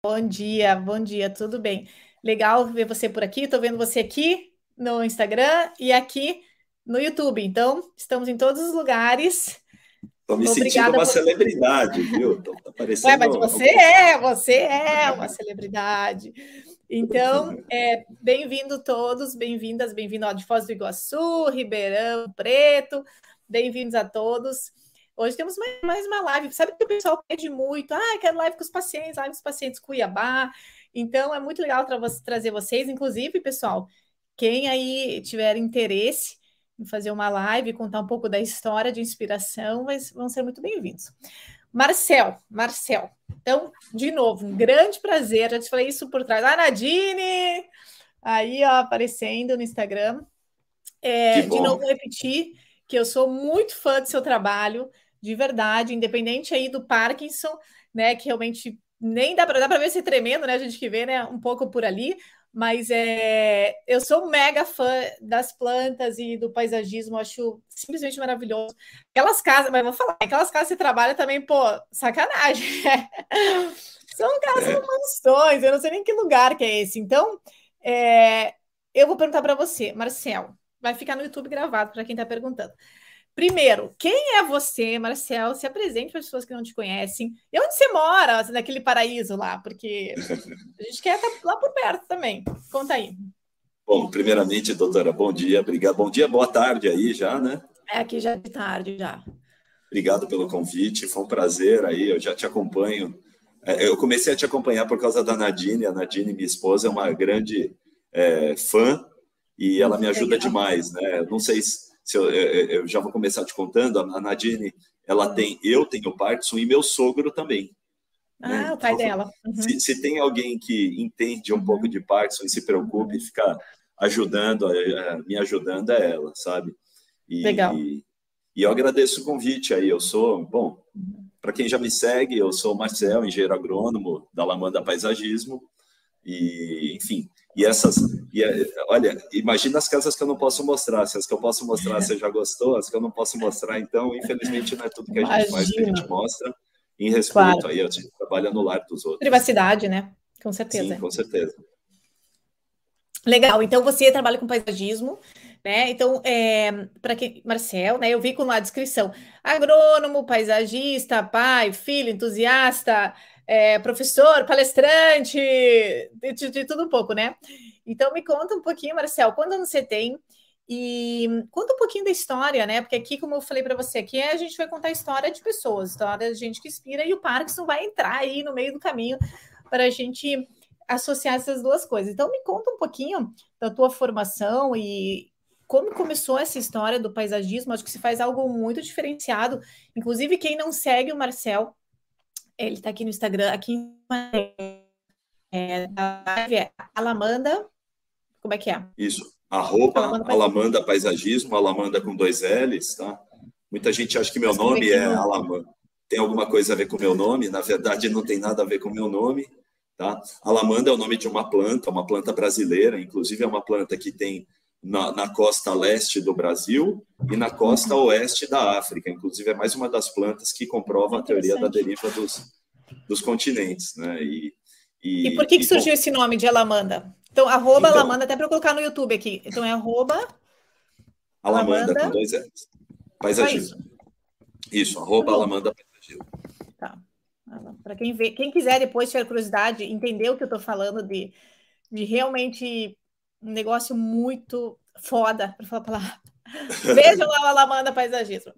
Bom dia, bom dia, tudo bem? Legal ver você por aqui. Estou vendo você aqui no Instagram e aqui no YouTube. Então, estamos em todos os lugares. Estou me Obrigada sentindo uma por... celebridade, viu? Tá parecendo... Ué, mas você é, você é uma celebridade. Então, é, bem-vindo todos, bem-vindas, bem-vindo ao de Foz do Iguaçu, Ribeirão Preto, bem-vindos a todos. Hoje temos mais uma live. Sabe que o pessoal pede muito? Ah, quero live com os pacientes, live com os pacientes Cuiabá. Então, é muito legal tra trazer vocês. Inclusive, pessoal, quem aí tiver interesse em fazer uma live, contar um pouco da história de inspiração, mas vão ser muito bem-vindos. Marcel, Marcel. Então, de novo, um grande prazer. Já te falei isso por trás. Ah, Nadine! Aí, ó, aparecendo no Instagram. É, de novo, repetir que eu sou muito fã do seu trabalho de verdade, independente aí do Parkinson, né? Que realmente nem dá para ver se tremendo, né? A gente que vê, né? Um pouco por ali, mas é, eu sou mega fã das plantas e do paisagismo, acho simplesmente maravilhoso. Aquelas casas, mas vou falar, aquelas casas que você trabalha também, pô, sacanagem. São casas é. mansões, eu não sei nem que lugar que é esse. Então, é, eu vou perguntar para você, Marcel, vai ficar no YouTube gravado para quem está perguntando. Primeiro, quem é você, Marcel? Se apresente para as pessoas que não te conhecem. E onde você mora, naquele paraíso lá? Porque a gente quer estar lá por perto também. Conta aí. Bom, primeiramente, doutora, bom dia, obrigado. Bom dia, boa tarde aí já, né? É, aqui já é de tarde já. Obrigado pelo convite, foi um prazer aí, eu já te acompanho. É, eu comecei a te acompanhar por causa da Nadine, a Nadine, minha esposa, é uma grande é, fã e ela me ajuda demais, né? Não sei se se eu, eu, já vou começar te contando, a Nadine, ela tem, eu tenho Parkinson e meu sogro também. Ah, né? o pai então, dela. Uhum. Se, se, tem alguém que entende um pouco de Parkinson e se preocupe e fica ajudando, me ajudando é ela, sabe? E, Legal. E, e eu agradeço o convite aí. Eu sou, bom, para quem já me segue, eu sou Marcel, engenheiro agrônomo da Lamanda Paisagismo. E, enfim, e essas, e, é, olha, imagina as casas que eu não posso mostrar. Se as que eu posso mostrar você já gostou, as que eu não posso mostrar, então, infelizmente, não é tudo que a gente faz que a gente mostra em respeito claro. aí, a gente trabalha no lar dos outros. Privacidade, né? Com certeza. Sim, com certeza. Legal. Então, você trabalha com paisagismo, né? Então, é, para quem, Marcel, né? Eu vi com na descrição: agrônomo, paisagista, pai, filho, entusiasta, é, professor, palestrante, de, de, de, tudo um pouco, né? Então me conta um pouquinho, Marcel, quantos anos você tem? E conta um pouquinho da história, né? Porque aqui, como eu falei para você, aqui a gente vai contar a história de pessoas, história de gente que inspira, e o Parkinson vai entrar aí no meio do caminho para a gente associar essas duas coisas. Então me conta um pouquinho da tua formação e como começou essa história do paisagismo. Acho que se faz algo muito diferenciado. Inclusive, quem não segue o Marcel, ele está aqui no Instagram, aqui é, da live é Alamanda. Como é que é? Isso. Arroba Alamanda, Alamanda Paisagismo, Alamanda com dois L's, tá? Muita gente acha que meu nome é Alamanda. Tem alguma coisa a ver com meu nome? Na verdade, não tem nada a ver com meu nome. Tá? Alamanda é o nome de uma planta, uma planta brasileira, inclusive é uma planta que tem na, na, costa leste do Brasil e na costa oeste da África. Inclusive, é mais uma das plantas que comprova a teoria da deriva dos, dos continentes. Né? E, e, e por que, que surgiu esse nome de Alamanda? Então, arroba então, Alamanda, até para colocar no YouTube aqui. Então, é arroba... Alamanda, Alamanda com dois L's. Paisagismo. Isso, isso arroba Alamanda Paisagismo. Tá. Para quem, vê, quem quiser depois, tiver curiosidade, entender o que eu estou falando de, de realmente um negócio muito foda, para falar a palavra. Vejam lá o Alamanda Paisagismo.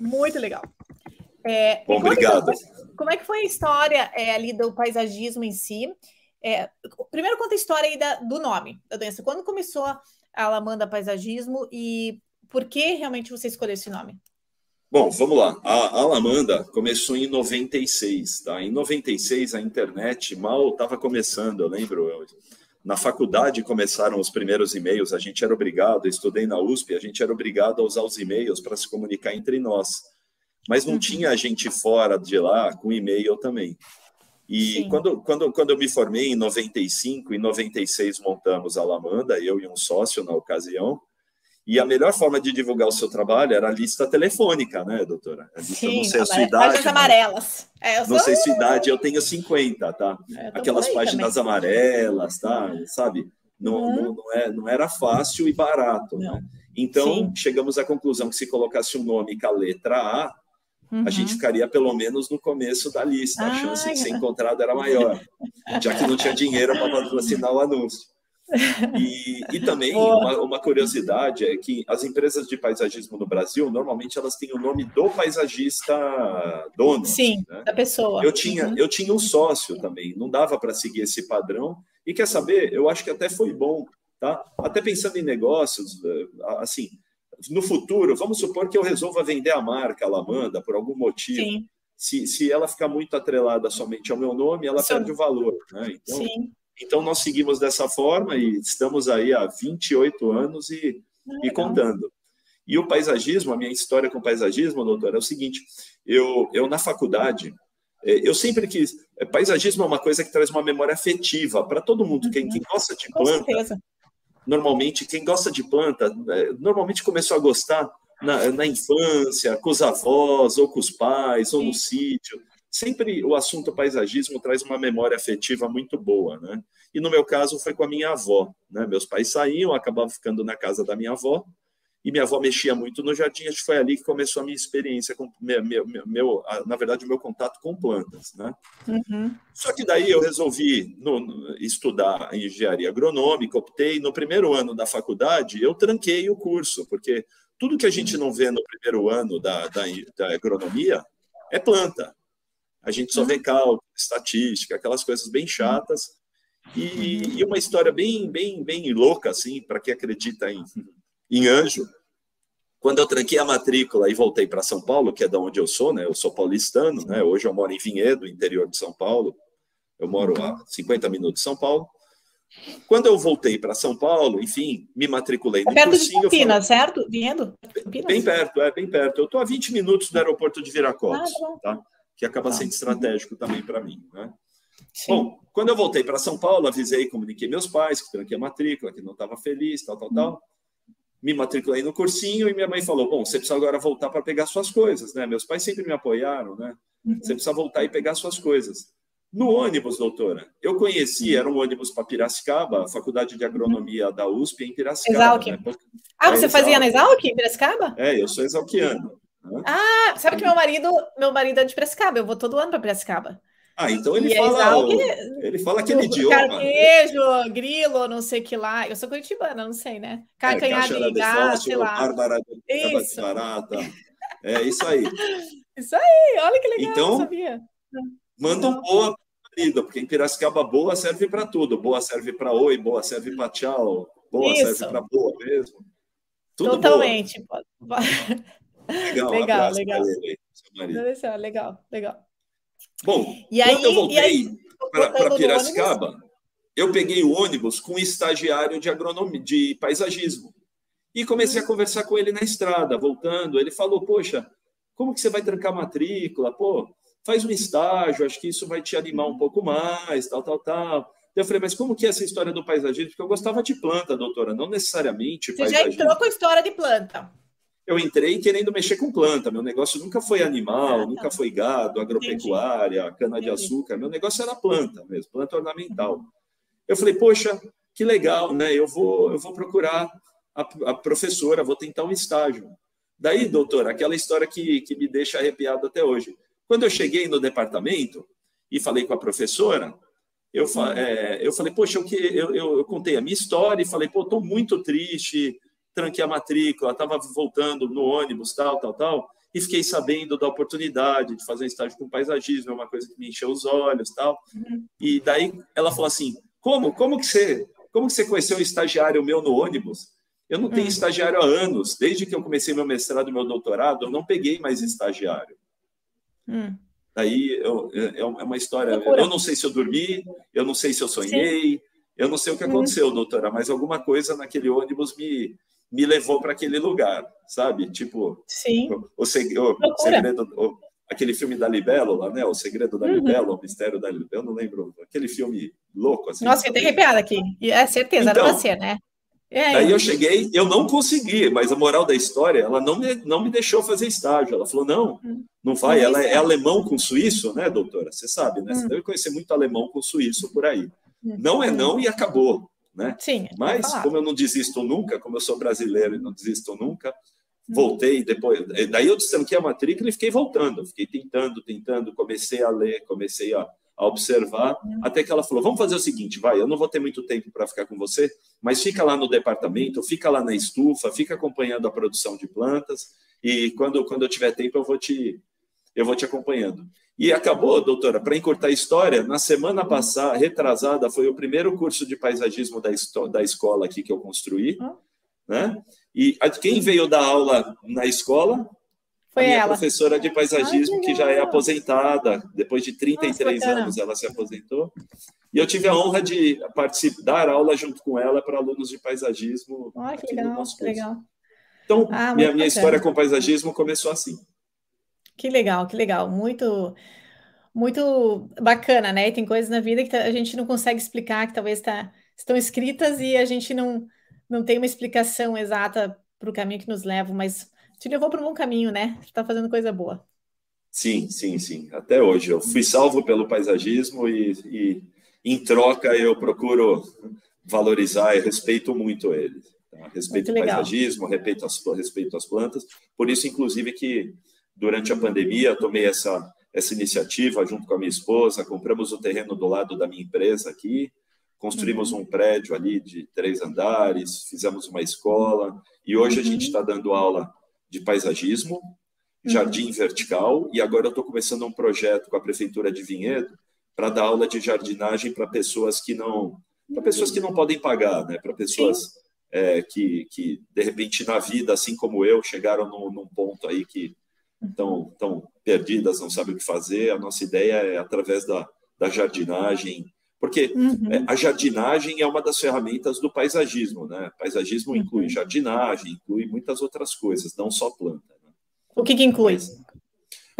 Muito legal. É, Bom, obrigado. Então, como é que foi a história é, ali do paisagismo em si? É, primeiro conta a história aí da, do nome da doença. Quando começou a Alamanda Paisagismo e por que realmente você escolheu esse nome? Bom, vamos lá. A Alamanda começou em 96, tá? Em 96 a internet mal estava começando, eu lembro. Eu, na faculdade começaram os primeiros e-mails, a gente era obrigado, estudei na USP, a gente era obrigado a usar os e-mails para se comunicar entre nós. Mas não uhum. tinha gente fora de lá com e-mail também. E quando, quando, quando eu me formei em 95, em 96 montamos a Lamanda, eu e um sócio na ocasião, E a melhor forma de divulgar o seu trabalho era a lista telefônica, né, doutora? Lista, Sim, não sei a sua idade. Páginas amarelas. É, não sei a sua idade, eu tenho 50, tá? É, Aquelas páginas também. amarelas, tá? Sabe? Não, uhum. não, não, é, não era fácil e barato. Né? Então, Sim. chegamos à conclusão que se colocasse um nome com a letra A, uhum. a gente ficaria pelo menos no começo da lista. A chance de ser encontrado era maior, já que não tinha dinheiro para patrocinar o anúncio. E, e também uma, uma, curiosidade é que as empresas de paisagismo no Brasil normalmente elas têm o nome do paisagista dono. Sim, né? da pessoa. Eu tinha, uhum. eu tinha um sócio também, não dava para seguir esse padrão. E quer saber? Eu acho que até foi bom, tá? Até pensando em negócios, eh, assim, no futuro, vamos supor que eu resolva vender a marca Alamanda por algum motivo. Sim. Se, se ela ficar muito atrelada somente ao meu nome, ela Sim. perde o valor. Né? Então, Sim. Então, nós seguimos dessa forma e estamos aí há 28 anos e, e contando. E o paisagismo, a minha história com o paisagismo, doutor, é o seguinte: eu, eu na faculdade, é, eu sempre quis. É, paisagismo é uma coisa que traz uma memória afetiva para todo mundo. Quem, quem gosta de planta, normalmente, quem gosta de planta, é, normalmente começou a gostar na, na infância, com os avós, ou com os pais, ou no sítio sempre o assunto paisagismo traz uma memória afetiva muito boa, né? E no meu caso foi com a minha avó, né? Meus pais saíam, acabavam ficando na casa da minha avó, e minha avó mexia muito no jardim, acho que foi ali que começou a minha experiência com meu, meu, meu na verdade o meu contato com plantas, né? Uhum. Só que daí eu resolvi no, no, estudar engenharia agronômica, optei no primeiro ano da faculdade, eu tranquei o curso, porque tudo que a gente não vê no primeiro ano da, da, da agronomia é planta. A gente só vê uhum. cálculo, estatística, aquelas coisas bem chatas. E, e uma história bem, bem, bem louca, assim, para quem acredita em, em anjo. Quando eu tranquei a matrícula e voltei para São Paulo, que é da onde eu sou, né? Eu sou paulistano, né? Hoje eu moro em Vinhedo, interior de São Paulo. Eu moro a 50 minutos de São Paulo. Quando eu voltei para São Paulo, enfim, me matriculei no é perto cursinho. Perto de Campinas, falei, certo? Vinhedo? Bem perto, é, bem perto. Eu estou a 20 minutos do aeroporto de Viracopos, ah, tá? Que acaba sendo estratégico também para mim. Né? Bom, quando eu voltei para São Paulo, avisei, comuniquei meus pais que tranquei a matrícula, que não estava feliz, tal, tal, tal. Me matriculei no cursinho e minha mãe falou: Bom, você precisa agora voltar para pegar suas coisas, né? Meus pais sempre me apoiaram, né? Uhum. Você precisa voltar e pegar suas coisas. No ônibus, doutora, eu conheci, era um ônibus para Piracicaba, a Faculdade de Agronomia da USP em Piracicaba. Né? Ah, você é, fazia na Exalc, em Piracicaba? É, eu sou exalquiano. Ah, sabe que meu marido, meu marido é de Piracicaba, eu vou todo ano para Piracicaba. Ah, então ele e fala, o, ele fala aquele idioma. Carquejo, grilo, não sei que lá. Eu sou curitibana, não sei, né? Carcanhar é, de gato, sei lá. Bárbara isso. barata. É isso aí. Isso aí, olha que legal, então, sabia. Manda um boa marido, porque em Piracicaba boa serve para tudo. Boa serve para oi, boa serve para tchau, boa isso. serve para boa mesmo. Tudo Totalmente. Boa. Legal, legal. legal. Ele, legal, legal. Bom, e quando aí, eu voltei para Piracicaba, eu peguei o ônibus com um estagiário de agronomia, de paisagismo. E comecei a uhum. conversar com ele na estrada, voltando. Ele falou: Poxa, como que você vai trancar matrícula? Pô, faz um estágio, acho que isso vai te animar um pouco mais, tal, tal, tal. Eu falei, mas como que é essa história do paisagismo? Porque eu gostava de planta, doutora, não necessariamente Você já entrou com a história de planta eu entrei querendo mexer com planta. Meu negócio nunca foi animal, nunca foi gado, agropecuária, cana-de-açúcar. Meu negócio era planta mesmo, planta ornamental. Eu falei, poxa, que legal, né? Eu vou, eu vou procurar a, a professora, vou tentar um estágio. Daí, doutor, aquela história que, que me deixa arrepiado até hoje. Quando eu cheguei no departamento e falei com a professora, eu, é, eu falei, poxa, eu, eu, eu, eu contei a minha história e falei, pô, estou muito triste, tranquei a matrícula, estava voltando no ônibus, tal, tal, tal, e fiquei sabendo da oportunidade de fazer um estágio com paisagismo, é uma coisa que me encheu os olhos, tal. Uhum. E daí ela falou assim: "Como? Como que você, como que você conheceu um estagiário meu no ônibus? Eu não tenho uhum. estagiário há anos, desde que eu comecei meu mestrado meu doutorado, eu não peguei mais estagiário." Uhum. Daí eu, é, é uma história. Eu não sei se eu dormi, eu não sei se eu sonhei, Sim. eu não sei o que aconteceu, doutora, mas alguma coisa naquele ônibus me, me levou para aquele lugar, sabe? Tipo, Sim. O, o, o segredo, o, aquele filme da Libélula, né? O segredo da uhum. Libélula, o mistério da Libélula, eu não lembro, aquele filme louco assim. Nossa, que tem arrepiado aqui. É certeza, então, era você, né? É. Daí eu cheguei, eu não consegui, mas a moral da história, ela não me, não me deixou fazer estágio. Ela falou: não, hum. não vai. Ela é alemão com suíço, né, doutora? Você sabe, né? Você hum. deve conhecer muito alemão com suíço por aí. Hum. Não é não e acabou, né? Sim. Mas, como eu não desisto nunca, como eu sou brasileiro e não desisto nunca, voltei depois. Daí eu destranquei a matrícula e fiquei voltando. Fiquei tentando, tentando, comecei a ler, comecei a a observar, até que ela falou: vamos fazer o seguinte, vai, eu não vou ter muito tempo para ficar com você, mas fica lá no departamento, fica lá na estufa, fica acompanhando a produção de plantas, e quando, quando eu tiver tempo eu vou te, eu vou te acompanhando. E acabou, doutora, para encurtar a história, na semana passada, retrasada, foi o primeiro curso de paisagismo da, da escola aqui que eu construí, né? E quem veio dar aula na escola foi a minha ela. professora de paisagismo, ah, que, já é aposentada, depois de 33 Nossa, anos ela se aposentou. E eu tive a honra de participar, dar aula junto com ela para alunos de paisagismo. Ah, que legal, legal. Então, ah, minha, minha história com paisagismo começou assim. Que legal, que legal. Muito, muito bacana, né? E tem coisas na vida que a gente não consegue explicar, que talvez tá, estão escritas e a gente não, não tem uma explicação exata para o caminho que nos leva, mas te levou para um bom caminho, né? Está fazendo coisa boa. Sim, sim, sim. Até hoje. Eu fui salvo pelo paisagismo e, e em troca, eu procuro valorizar e respeito muito ele. Tá? Respeito o paisagismo, respeito as, respeito as plantas. Por isso, inclusive, que durante a pandemia tomei essa, essa iniciativa junto com a minha esposa, compramos o terreno do lado da minha empresa aqui, construímos uhum. um prédio ali de três andares, fizemos uma escola e hoje uhum. a gente está dando aula de paisagismo, uhum. jardim uhum. vertical, e agora eu estou começando um projeto com a Prefeitura de Vinhedo para dar aula de jardinagem para pessoas que não para pessoas que não podem pagar, né? para pessoas é, que, que, de repente, na vida, assim como eu, chegaram num, num ponto aí que estão tão perdidas, não sabem o que fazer. A nossa ideia é, através da, da jardinagem, porque uhum. É, a jardinagem é uma das ferramentas do paisagismo, né? Paisagismo uhum. inclui jardinagem, inclui muitas outras coisas, não só planta. Né? O que, que inclui?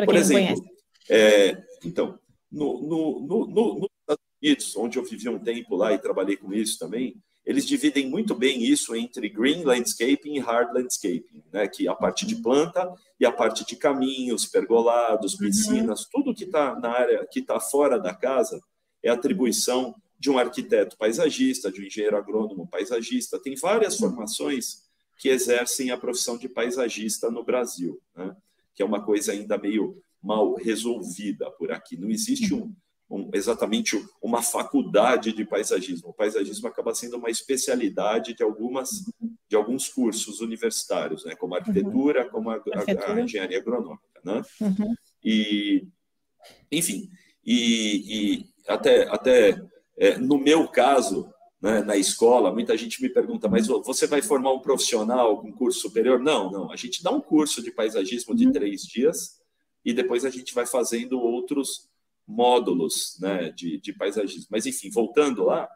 Por exemplo, é, então, no, no, no, nos Estados Unidos, onde eu vivi um tempo lá e trabalhei com isso também, eles dividem muito bem isso entre green landscaping e hard landscaping, né? que é a parte de planta e a parte de caminhos, pergolados, uhum. piscinas, uhum. tudo que está na área, que está fora da casa, é atribuição de um arquiteto paisagista, de um engenheiro agrônomo paisagista. Tem várias formações que exercem a profissão de paisagista no Brasil, né? que é uma coisa ainda meio mal resolvida por aqui. Não existe um, um, exatamente uma faculdade de paisagismo. O paisagismo acaba sendo uma especialidade de algumas de alguns cursos universitários, né? como a arquitetura, uhum. como a, a, a, engenharia agronômica, né? Uhum. E enfim, e, e até, até é, no meu caso, né, na escola, muita gente me pergunta, mas você vai formar um profissional com curso superior? Não, não. A gente dá um curso de paisagismo de uhum. três dias e depois a gente vai fazendo outros módulos né, de, de paisagismo. Mas, enfim, voltando lá,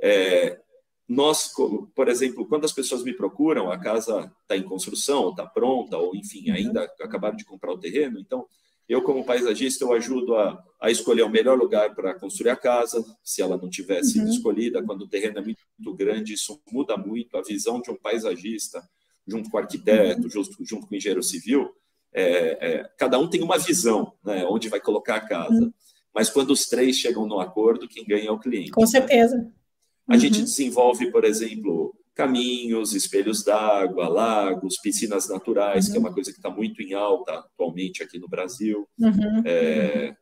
é, nós, por exemplo, quando as pessoas me procuram, a casa está em construção, está pronta, ou enfim, uhum. ainda acabaram de comprar o terreno, então eu, como paisagista, eu ajudo a, a escolher o melhor lugar para construir a casa, se ela não tivesse uhum. escolhida, quando o terreno é muito grande, isso muda muito a visão de um paisagista, junto com o arquiteto, uhum. junto, junto com o engenheiro civil, é, é, cada um tem uma visão, né, onde vai colocar a casa. Uhum. Mas quando os três chegam no acordo, quem ganha é o cliente. Com certeza. Né? A gente uhum. desenvolve, por exemplo, caminhos, espelhos d'água, lagos, piscinas naturais, uhum. que é uma uhum. coisa que está muito em alta atualmente aqui no Brasil. Uhum. É,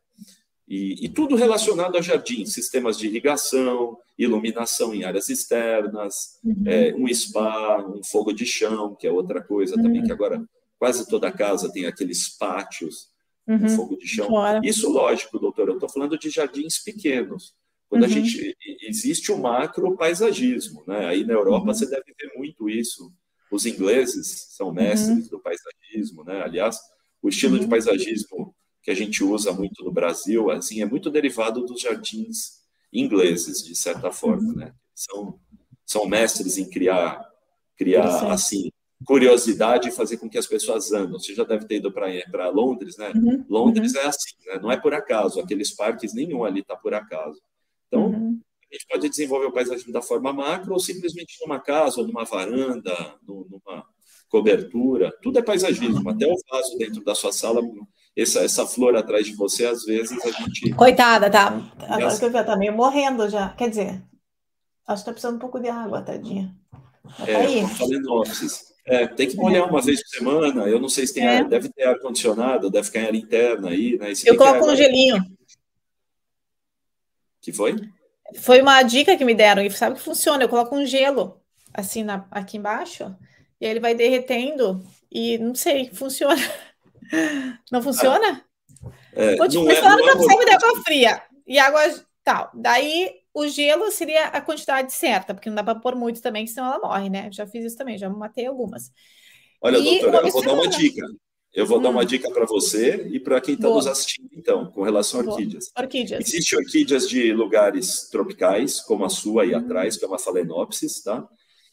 e, e, tudo relacionado a jardim, sistemas de irrigação, iluminação em áreas externas, uhum. é, um spa, um fogo de chão, que é outra coisa também, que uhum. agora quase toda casa tem aqueles pátios, um uhum. fogo de chão. Isso, lógico, doutor, eu estou falando de jardins pequenos. Quando uhum. a gente existe o macro paisagismo, né? Aí na Europa uhum. você deve ver muito isso. Os ingleses são mestres uhum. do paisagismo, né? Aliás, o estilo de uhum. paisagismo que a gente usa muito no Brasil, assim, é muito derivado dos jardins ingleses, de certa forma, uhum. né? São são mestres em criar criar assim curiosidade e fazer com que as pessoas andam. Você já deve ter ido para Londres, né? Uhum. Londres é assim, né? não é por acaso. Aqueles parques nenhum ali está por acaso. Então, uhum. gente pode desenvolver o paisagismo da forma macro ou simplesmente numa casa, ou numa varanda, numa cobertura. Tudo é paisagismo, até o vaso dentro da sua sala. Essa, essa flor atrás de você, às vezes a gente. Coitada, tá? Agora que eu vi, tá meio morrendo já. Quer dizer, acho que tá precisando um pouco de água, tadinha. Tá é, aí. É, tem que molhar é. uma vez por semana. Eu não sei se tem é. ar, deve ter ar-condicionado, deve ficar em área interna aí, né? Eu coloco um gelinho. Que foi? Foi uma dica que me deram, e sabe que funciona. Eu coloco um gelo assim na, aqui embaixo, e aí ele vai derretendo, e não sei, funciona. Não funciona? É, Vou te não é, não que eu é água fria e água tal. Daí o gelo seria a quantidade certa, porque não dá para pôr muito também, senão ela morre, né? Já fiz isso também, já matei algumas. Olha, e doutora, eu vou dar uma dica. Eu vou hum. dar uma hum. dica para você e para quem está nos assistindo, então, com relação a orquídeas. Orquídeas. Existem orquídeas de lugares tropicais, como a sua aí hum. atrás, que é uma phalaenopsis, tá?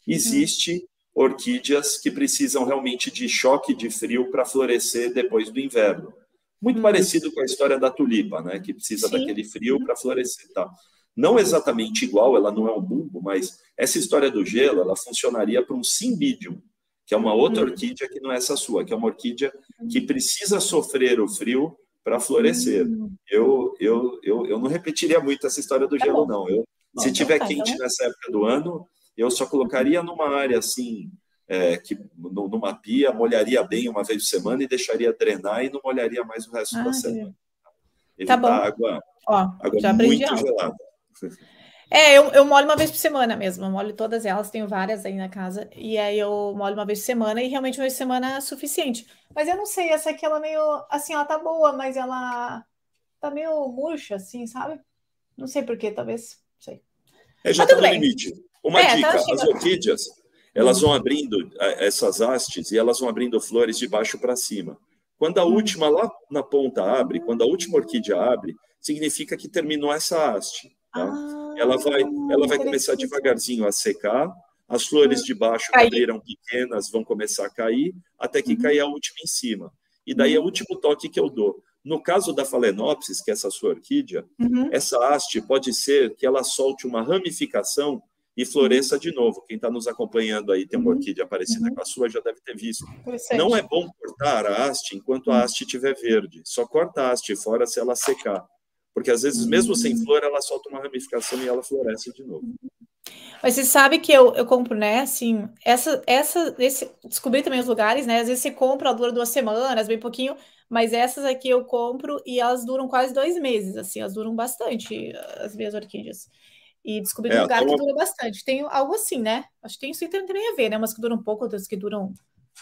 Existe hum. orquídeas que precisam realmente de choque de frio para florescer depois do inverno. Muito hum. parecido com a história da tulipa, né? Que precisa Sim. daquele frio para florescer, tá? Não exatamente igual, ela não é um bulbo, mas essa história do gelo, ela funcionaria para um cymbidium, que é uma outra uhum. orquídea que não é essa sua, que é uma orquídea que precisa sofrer o frio para florescer. Uhum. Eu, eu, eu, eu não repetiria muito essa história do tá gelo, não. Eu, se então tiver tá, quente então... nessa época do ano, eu só colocaria numa área assim, é, que numa pia, molharia bem uma vez por semana e deixaria drenar e não molharia mais o resto ah, da semana. Evitar tá bom. água, Ó, água já muito gelada. É, eu, eu molho uma vez por semana mesmo. Eu molho todas elas, tenho várias aí na casa. E aí eu molho uma vez por semana e realmente uma vez por semana é suficiente. Mas eu não sei, essa aqui ela meio. Assim, ela tá boa, mas ela tá meio murcha, assim, sabe? Não sei porquê, talvez. Não sei. É, já tá no bem. limite. Uma é, dica: tá as orquídeas, elas vão abrindo essas hastes e elas vão abrindo flores de baixo para cima. Quando a hum. última lá na ponta abre, quando a última orquídea abre, significa que terminou essa haste. Tá? Ah, ela vai, ela vai começar devagarzinho a secar, as flores de baixo que abriram pequenas vão começar a cair, até que uhum. cair a última em cima. E daí é o uhum. último toque que eu dou. No caso da Phalaenopsis, que é essa sua orquídea, uhum. essa haste pode ser que ela solte uma ramificação e floresça de novo. Quem está nos acompanhando aí tem uma uhum. orquídea parecida uhum. com a sua, já deve ter visto. Não é bom cortar a haste enquanto a haste estiver verde. Só corta a haste fora se ela secar. Porque às vezes, mesmo sem flor, ela solta uma ramificação e ela floresce de novo. Mas você sabe que eu, eu compro, né? Assim, essa, essa, esse, descobri também os lugares, né? Às vezes você compra, ela dura duas semanas, bem pouquinho, mas essas aqui eu compro e elas duram quase dois meses, assim, elas duram bastante, as minhas orquídeas. E descobri é, um lugar que dura bastante. Tem algo assim, né? Acho que tem isso tem também a ver, né? Umas que duram pouco, outras que duram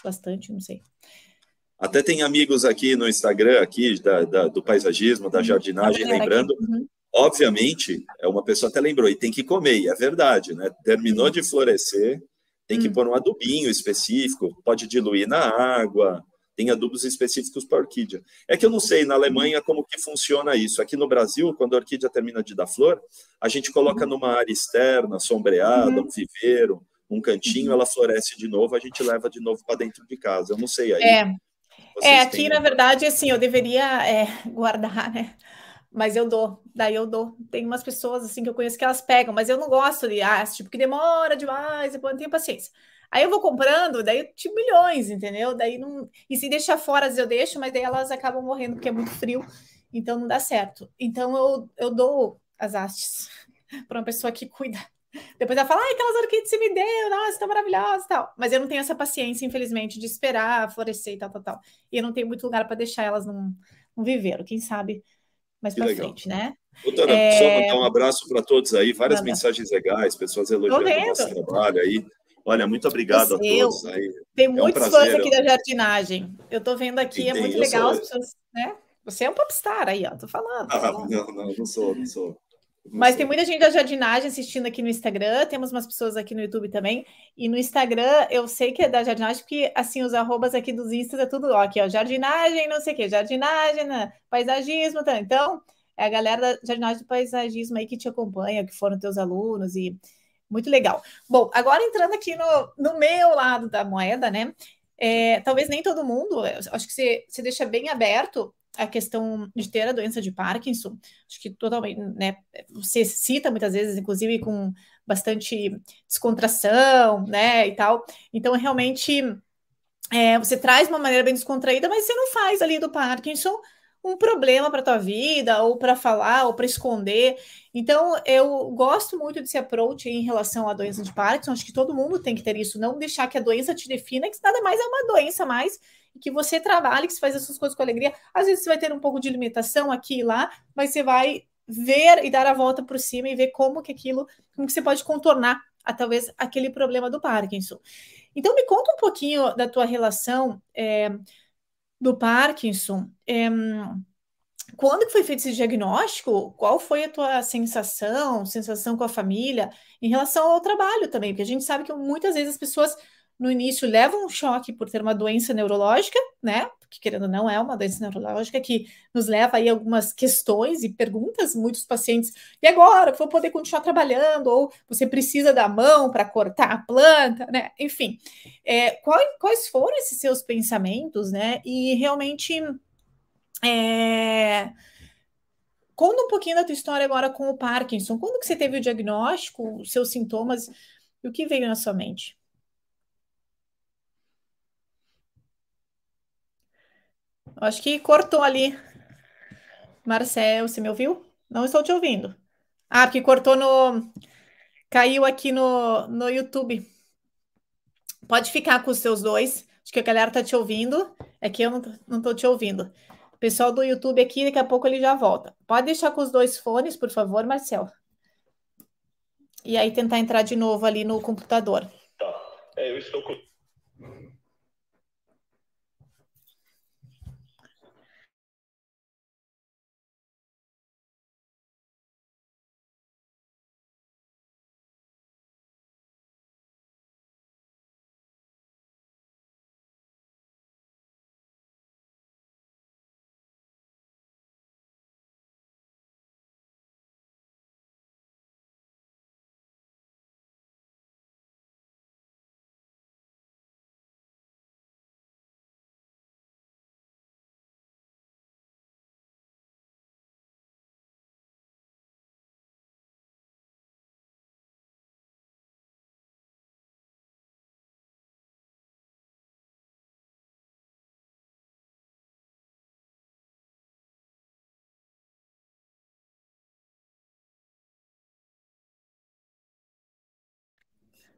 bastante, não sei. Até tem amigos aqui no Instagram, aqui da, da do paisagismo, da uhum. jardinagem, lembrando. Uhum. Obviamente, é uma pessoa até lembrou, e tem que comer, e é verdade, né? Terminou de florescer, tem que uhum. pôr um adubinho específico, pode diluir na água, tem adubos específicos para orquídea. É que eu não sei na Alemanha como que funciona isso. Aqui no Brasil, quando a orquídea termina de dar flor, a gente coloca numa área externa, sombreada, um viveiro, um cantinho, ela floresce de novo, a gente leva de novo para dentro de casa. Eu não sei aí. É, é, aqui, têm... na verdade, assim, eu deveria é, guardar, né? Mas eu dou, daí eu dou. Tem umas pessoas assim que eu conheço que elas pegam, mas eu não gosto de ah, tipo, que demora demais, eu não tenho paciência. Aí eu vou comprando, daí tipo milhões, entendeu? Daí não. E se deixar fora, eu deixo, mas daí elas acabam morrendo porque é muito frio, então não dá certo. Então eu, eu dou as hastes para uma pessoa que cuida depois ela fala, ai, aquelas orquídeas que você me deu, nossa, tá maravilhosa e tal. Mas eu não tenho essa paciência, infelizmente, de esperar florescer e tal, tal, tal. E eu não tenho muito lugar para deixar elas num, num viveiro, quem sabe mais para frente, né? Doutora, é... só mandar um abraço para todos aí, várias Manda. mensagens legais, pessoas elogiando o nosso trabalho aí. Olha, muito obrigado Você, a todos. Aí. Tem é muitos um fãs aqui da jardinagem. Eu estou vendo aqui, é muito legal as pessoas, né? Você é um popstar aí, ó, tô falando. Tô falando. Ah, não, não, não sou, não sou. Mas tem muita gente da jardinagem assistindo aqui no Instagram, temos umas pessoas aqui no YouTube também. E no Instagram, eu sei que é da jardinagem, porque assim, os arrobas aqui dos Instas é tudo ó, aqui, ó, jardinagem, não sei o quê, jardinagem, né? paisagismo, tá? Então, é a galera da jardinagem do paisagismo aí que te acompanha, que foram teus alunos e muito legal. Bom, agora entrando aqui no, no meu lado da moeda, né? É, talvez nem todo mundo, acho que você, você deixa bem aberto a questão de ter a doença de Parkinson, acho que totalmente, né? Você cita muitas vezes, inclusive com bastante descontração, né? E tal. Então, realmente, é, você traz uma maneira bem descontraída, mas você não faz ali do Parkinson um problema para tua vida, ou para falar, ou para esconder. Então, eu gosto muito desse approach em relação à doença de Parkinson. Acho que todo mundo tem que ter isso, não deixar que a doença te defina, que nada mais é uma doença mais, que você trabalhe, que você faz essas coisas com alegria. Às vezes você vai ter um pouco de limitação aqui e lá, mas você vai ver e dar a volta por cima e ver como que aquilo, como que você pode contornar a, talvez aquele problema do Parkinson. Então, me conta um pouquinho da tua relação. É, do Parkinson, é, quando que foi feito esse diagnóstico? Qual foi a tua sensação, sensação com a família em relação ao trabalho também? Porque a gente sabe que muitas vezes as pessoas no início levam um choque por ter uma doença neurológica, né? Que querendo ou não é uma doença neurológica que nos leva aí algumas questões e perguntas, muitos pacientes, e agora, vou poder continuar trabalhando, ou você precisa da mão para cortar a planta, né? Enfim, é, quais, quais foram esses seus pensamentos, né? E realmente é... Conta um pouquinho da tua história agora com o Parkinson. Quando que você teve o diagnóstico, os seus sintomas e o que veio na sua mente? Acho que cortou ali. Marcel, você me ouviu? Não estou te ouvindo. Ah, porque cortou no. Caiu aqui no, no YouTube. Pode ficar com os seus dois. Acho que a galera tá te ouvindo. É que eu não, não te ouvindo. O pessoal do YouTube aqui, daqui a pouco ele já volta. Pode deixar com os dois fones, por favor, Marcel. E aí tentar entrar de novo ali no computador. Tá. É, eu estou com.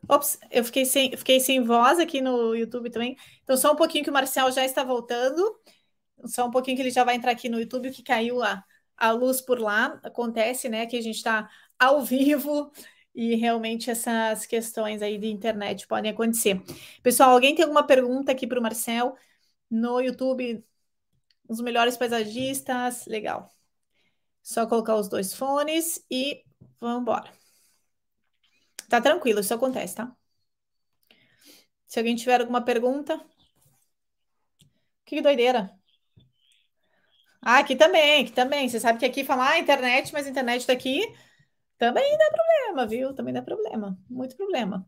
Ops, eu fiquei sem, fiquei sem voz aqui no YouTube também. Então, só um pouquinho que o Marcel já está voltando. Só um pouquinho que ele já vai entrar aqui no YouTube, que caiu a, a luz por lá. Acontece, né, que a gente está ao vivo e realmente essas questões aí de internet podem acontecer. Pessoal, alguém tem alguma pergunta aqui para o Marcel no YouTube? Os melhores paisagistas, legal. Só colocar os dois fones e vamos embora. Tá tranquilo, isso acontece, tá? Se alguém tiver alguma pergunta. Que doideira. Ah, aqui também, aqui também. Você sabe que aqui falar ah, internet, mas internet daqui também dá problema, viu? Também dá problema, muito problema.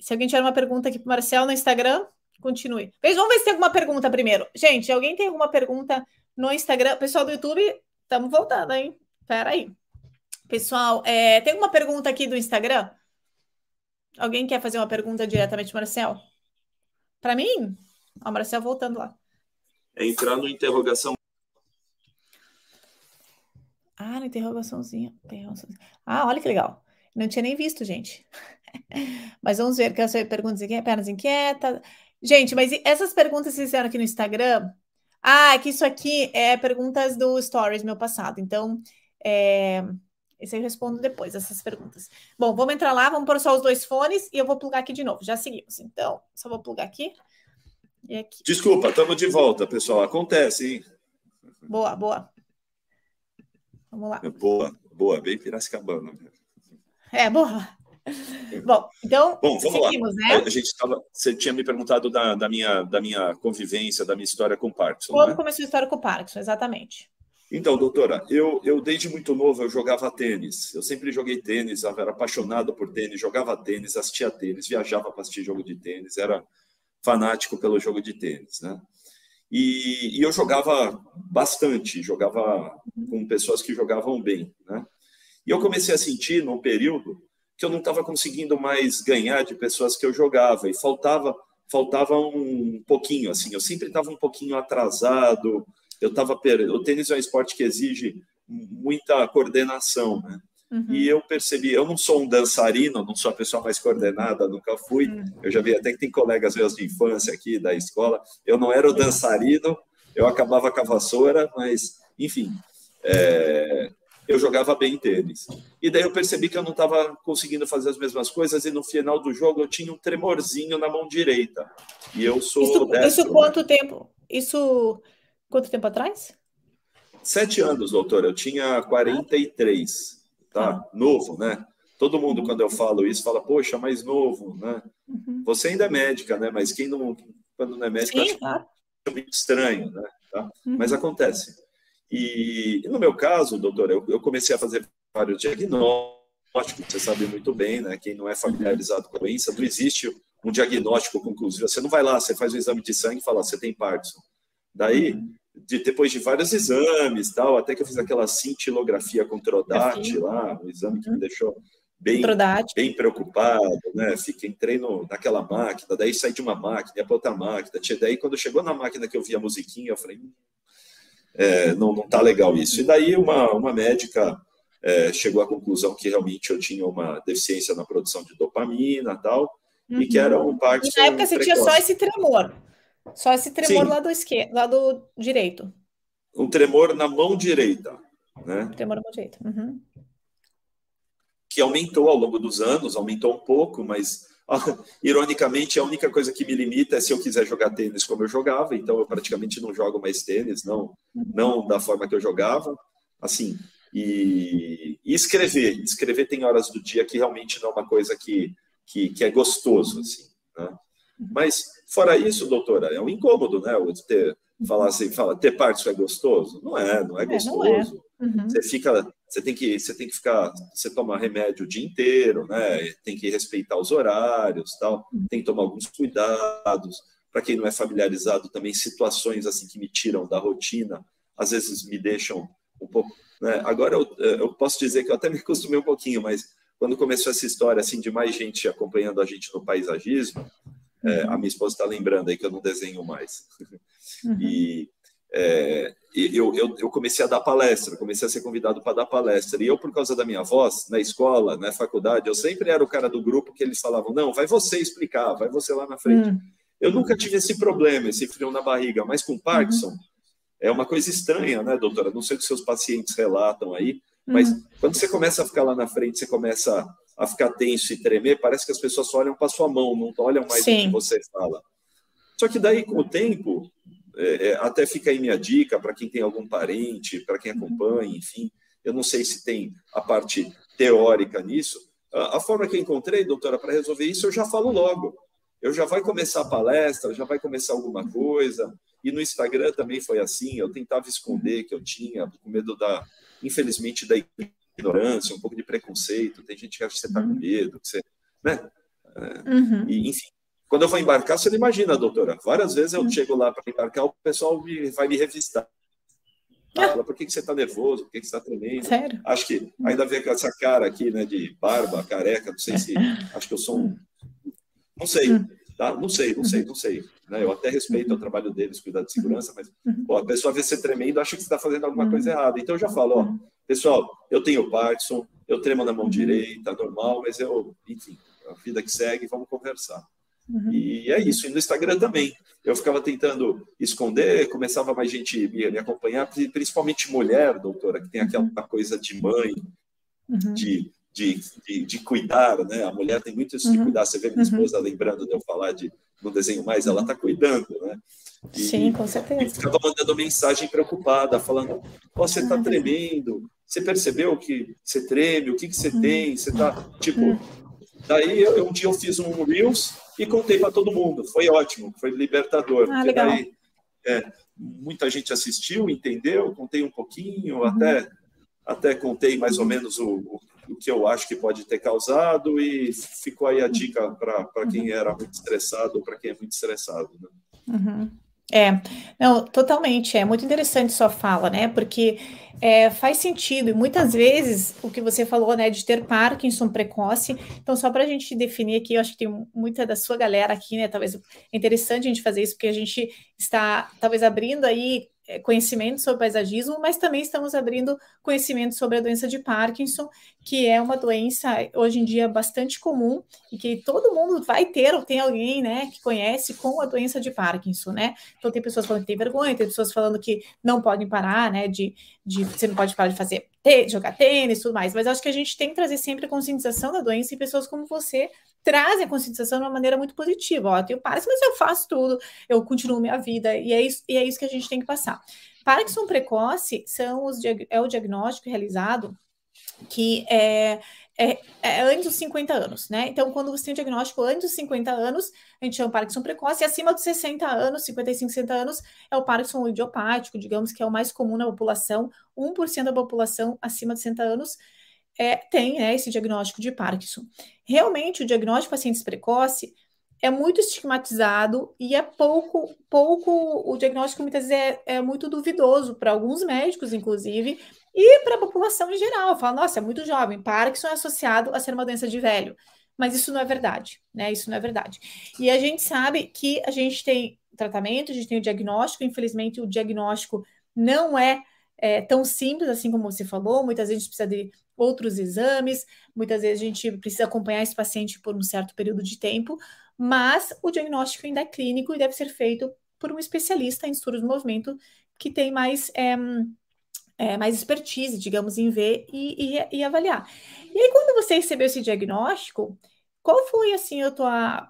Se alguém tiver uma pergunta aqui para o Marcel no Instagram, continue. Vamos ver se tem alguma pergunta primeiro. Gente, alguém tem alguma pergunta no Instagram? Pessoal do YouTube, estamos voltando, hein? Pera aí. Pessoal, é, tem alguma pergunta aqui do Instagram? Alguém quer fazer uma pergunta diretamente, Marcel? Para mim? Ó, o Marcel voltando lá. É entrar no interrogação. Ah, na interrogaçãozinha. Ah, olha que legal. Não tinha nem visto, gente. mas vamos ver que essa pergunta aqui pernas inquietas. Gente, mas essas perguntas que fizeram aqui no Instagram. Ah, é que isso aqui é perguntas do Stories meu passado. Então, é, esse eu respondo depois, essas perguntas. Bom, vamos entrar lá, vamos pôr só os dois fones e eu vou plugar aqui de novo. Já seguimos. Então, só vou plugar aqui. E aqui. Desculpa, estamos de volta, pessoal. Acontece, hein? Boa, boa. Vamos lá. Boa, boa, bem Piracicabana. É, boa. Bom, então Bom, seguimos, lá. né? A gente tava, você tinha me perguntado da, da, minha, da minha convivência, da minha história com o Parkinson. Como né? começou a história com o Parkinson, exatamente. Então, doutora, eu, eu desde muito novo eu jogava tênis. Eu sempre joguei tênis, era apaixonado por tênis, jogava tênis, assistia tênis, viajava para assistir jogo de tênis, era fanático pelo jogo de tênis, né? E, e, eu jogava bastante, jogava com pessoas que jogavam bem, né? E eu comecei a sentir num período que eu não estava conseguindo mais ganhar de pessoas que eu jogava e faltava faltava um pouquinho assim. Eu sempre estava um pouquinho atrasado. Eu estava o tênis é um esporte que exige muita coordenação, né? Uhum. E eu percebi, eu não sou um dançarino, não sou a pessoa mais coordenada, nunca fui. Uhum. Eu já vi até que tem colegas meus de infância aqui da escola. Eu não era o dançarino, eu acabava com a vassoura, mas, enfim, é, eu jogava bem tênis. E daí eu percebi que eu não estava conseguindo fazer as mesmas coisas, e no final do jogo eu tinha um tremorzinho na mão direita. E eu sou. Isso, destro, isso quanto né? tempo? Isso quanto tempo atrás? Sete anos, doutor. Eu tinha 43 tá? Ah. Novo, né? Todo mundo, quando eu falo isso, fala, poxa, mais novo, né? Uhum. Você ainda é médica, né? Mas quem não, quando não é médica, Sim, acha tá. muito estranho, né? Tá? Uhum. Mas acontece. E, no meu caso, doutor, eu, eu comecei a fazer vários diagnósticos, você sabe muito bem, né? Quem não é familiarizado com a doença, não existe um diagnóstico conclusivo. Você não vai lá, você faz um exame de sangue e fala, você tem Parkinson. Daí, uhum de, depois de vários exames, tal, até que eu fiz aquela cintilografia com Trodate lá, um exame que me uhum. deixou bem, bem preocupado, né? Fiquei, entrei no, naquela máquina, daí saí de uma máquina, ia para outra máquina. Daí, quando chegou na máquina que eu vi a musiquinha, eu falei, hum, é, não, não tá legal isso. E daí uma, uma médica é, chegou à conclusão que realmente eu tinha uma deficiência na produção de dopamina tal, uhum. e que era um Parkinson Na época você precoce. tinha só esse tremor. Só esse tremor Sim. lá do esquerdo, lá do direito. Um tremor na mão direita, né? Tremor na mão direita. Uhum. Que aumentou ao longo dos anos, aumentou um pouco, mas ironicamente a única coisa que me limita é se eu quiser jogar tênis como eu jogava. Então eu praticamente não jogo mais tênis, não, uhum. não da forma que eu jogava. Assim, e, e, escrever, escrever tem horas do dia que realmente não é uma coisa que, que, que é gostoso, assim, né? Mas, fora isso, doutora, é um incômodo, né? Ter, falar assim, fala, ter parto é gostoso? Não é, não é gostoso. É, não é. Uhum. Você fica, você tem que, você tem que ficar, você toma remédio o dia inteiro, né? Tem que respeitar os horários, tal. Tem que tomar alguns cuidados. Para quem não é familiarizado, também situações assim que me tiram da rotina, às vezes me deixam um pouco. Né? Agora eu, eu posso dizer que eu até me acostumei um pouquinho, mas quando começou essa história assim de mais gente acompanhando a gente no paisagismo, é, a minha esposa está lembrando aí que eu não desenho mais. Uhum. E é, eu, eu, eu, comecei a dar palestra, comecei a ser convidado para dar palestra. E eu, por causa da minha voz, na escola, na faculdade, eu sempre era o cara do grupo que eles falavam: não, vai você explicar, vai você lá na frente. Uhum. Eu nunca tive esse problema, esse frio na barriga, mas com Parkinson uhum. é uma coisa estranha, né, doutora? Não sei o que seus pacientes relatam aí, mas uhum. quando você começa a ficar lá na frente, você começa a ficar tenso e tremer, parece que as pessoas só olham para sua mão, não olham mais Sim. o que você fala. Só que daí, com o tempo, é, é até fica aí minha dica para quem tem algum parente, para quem acompanha, enfim. Eu não sei se tem a parte teórica nisso. A, a forma que eu encontrei, doutora, para resolver isso, eu já falo logo. Eu já vai começar a palestra, já vai começar alguma coisa. E no Instagram também foi assim. Eu tentava esconder que eu tinha, com medo da, infelizmente, da ignorância, um pouco de preconceito. Tem gente que acha que você está com uhum. medo, que você, né? É, uhum. E, enfim, quando eu vou embarcar, você não imagina, doutora. Várias vezes eu uhum. chego lá para embarcar, o pessoal me, vai me revistar. Ah. Fala, por que, que você está nervoso? Por que, que você está tremendo? Sério? Acho que ainda vem com essa cara aqui, né, de barba, careca, não sei se. Acho que eu sou um. Não sei, tá? Não sei, não sei, não sei. Né? Eu até respeito o trabalho deles, cuidar de segurança, mas pô, a pessoa vê você tremendo, acha que você está fazendo alguma coisa errada. Então eu já falo, ó, Pessoal, eu tenho Parkinson, eu tremo na mão direita, normal, mas eu, enfim, a vida que segue, vamos conversar. Uhum. E é isso. E no Instagram também. Eu ficava tentando esconder, começava mais gente me, me acompanhar, principalmente mulher, doutora, que tem aquela uhum. coisa de mãe, uhum. de, de, de, de, cuidar, né? A mulher tem muito isso de uhum. cuidar. Você vê minha uhum. esposa lembrando de eu falar de no desenho mais, ela está cuidando, né? E, Sim, com certeza. E ficava mandando mensagem preocupada, falando: você está ah, tremendo, você percebeu que você treme, o que, que você uhum. tem, você está. Tipo, uhum. daí eu, um dia eu fiz um Reels e contei para todo mundo, foi ótimo, foi libertador. Ah, legal. Daí, é, muita gente assistiu, entendeu, contei um pouquinho, uhum. até, até contei mais ou menos o, o, o, que eu acho que pode ter causado e ficou aí a dica para quem uhum. era muito estressado ou para quem é muito estressado. Né? Uhum. É, não, totalmente. É muito interessante sua fala, né? Porque é, faz sentido, e muitas vezes o que você falou, né, de ter Parkinson precoce. Então, só para a gente definir aqui, eu acho que tem muita da sua galera aqui, né? Talvez é interessante a gente fazer isso, porque a gente está talvez abrindo aí conhecimento sobre paisagismo, mas também estamos abrindo conhecimento sobre a doença de Parkinson, que é uma doença hoje em dia bastante comum e que todo mundo vai ter ou tem alguém, né, que conhece com a doença de Parkinson, né? Então tem pessoas falando que tem vergonha, tem pessoas falando que não podem parar, né, de, de você não pode parar de fazer jogar tênis, tudo mais. Mas acho que a gente tem que trazer sempre a conscientização da doença e pessoas como você trazem a conscientização de uma maneira muito positiva. Ó, eu tenho Parkinson, mas eu faço tudo, eu continuo minha vida, e é isso, e é isso que a gente tem que passar. Parkinson precoce são os, é o diagnóstico realizado que é, é, é, antes dos 50 anos, né? Então, quando você tem o diagnóstico antes dos 50 anos, a gente chama Parkinson precoce, e acima dos 60 anos, 55, 60 anos, é o Parkinson idiopático, digamos que é o mais comum na população, 1% da população acima de 60 anos é, tem né, esse diagnóstico de Parkinson. Realmente, o diagnóstico de pacientes precoce é muito estigmatizado e é pouco, pouco, o diagnóstico muitas vezes é, é muito duvidoso para alguns médicos, inclusive, e para a população em geral. Fala, nossa, é muito jovem, Parkinson é associado a ser uma doença de velho. Mas isso não é verdade, né? Isso não é verdade. E a gente sabe que a gente tem tratamento, a gente tem o diagnóstico, infelizmente o diagnóstico não é, é tão simples assim como você falou, muitas vezes precisa de outros exames, muitas vezes a gente precisa acompanhar esse paciente por um certo período de tempo, mas o diagnóstico ainda é clínico e deve ser feito por um especialista em estudos de movimento que tem mais, é, é, mais expertise, digamos, em ver e, e, e, avaliar. E aí, quando você recebeu esse diagnóstico, qual foi, assim, a tua,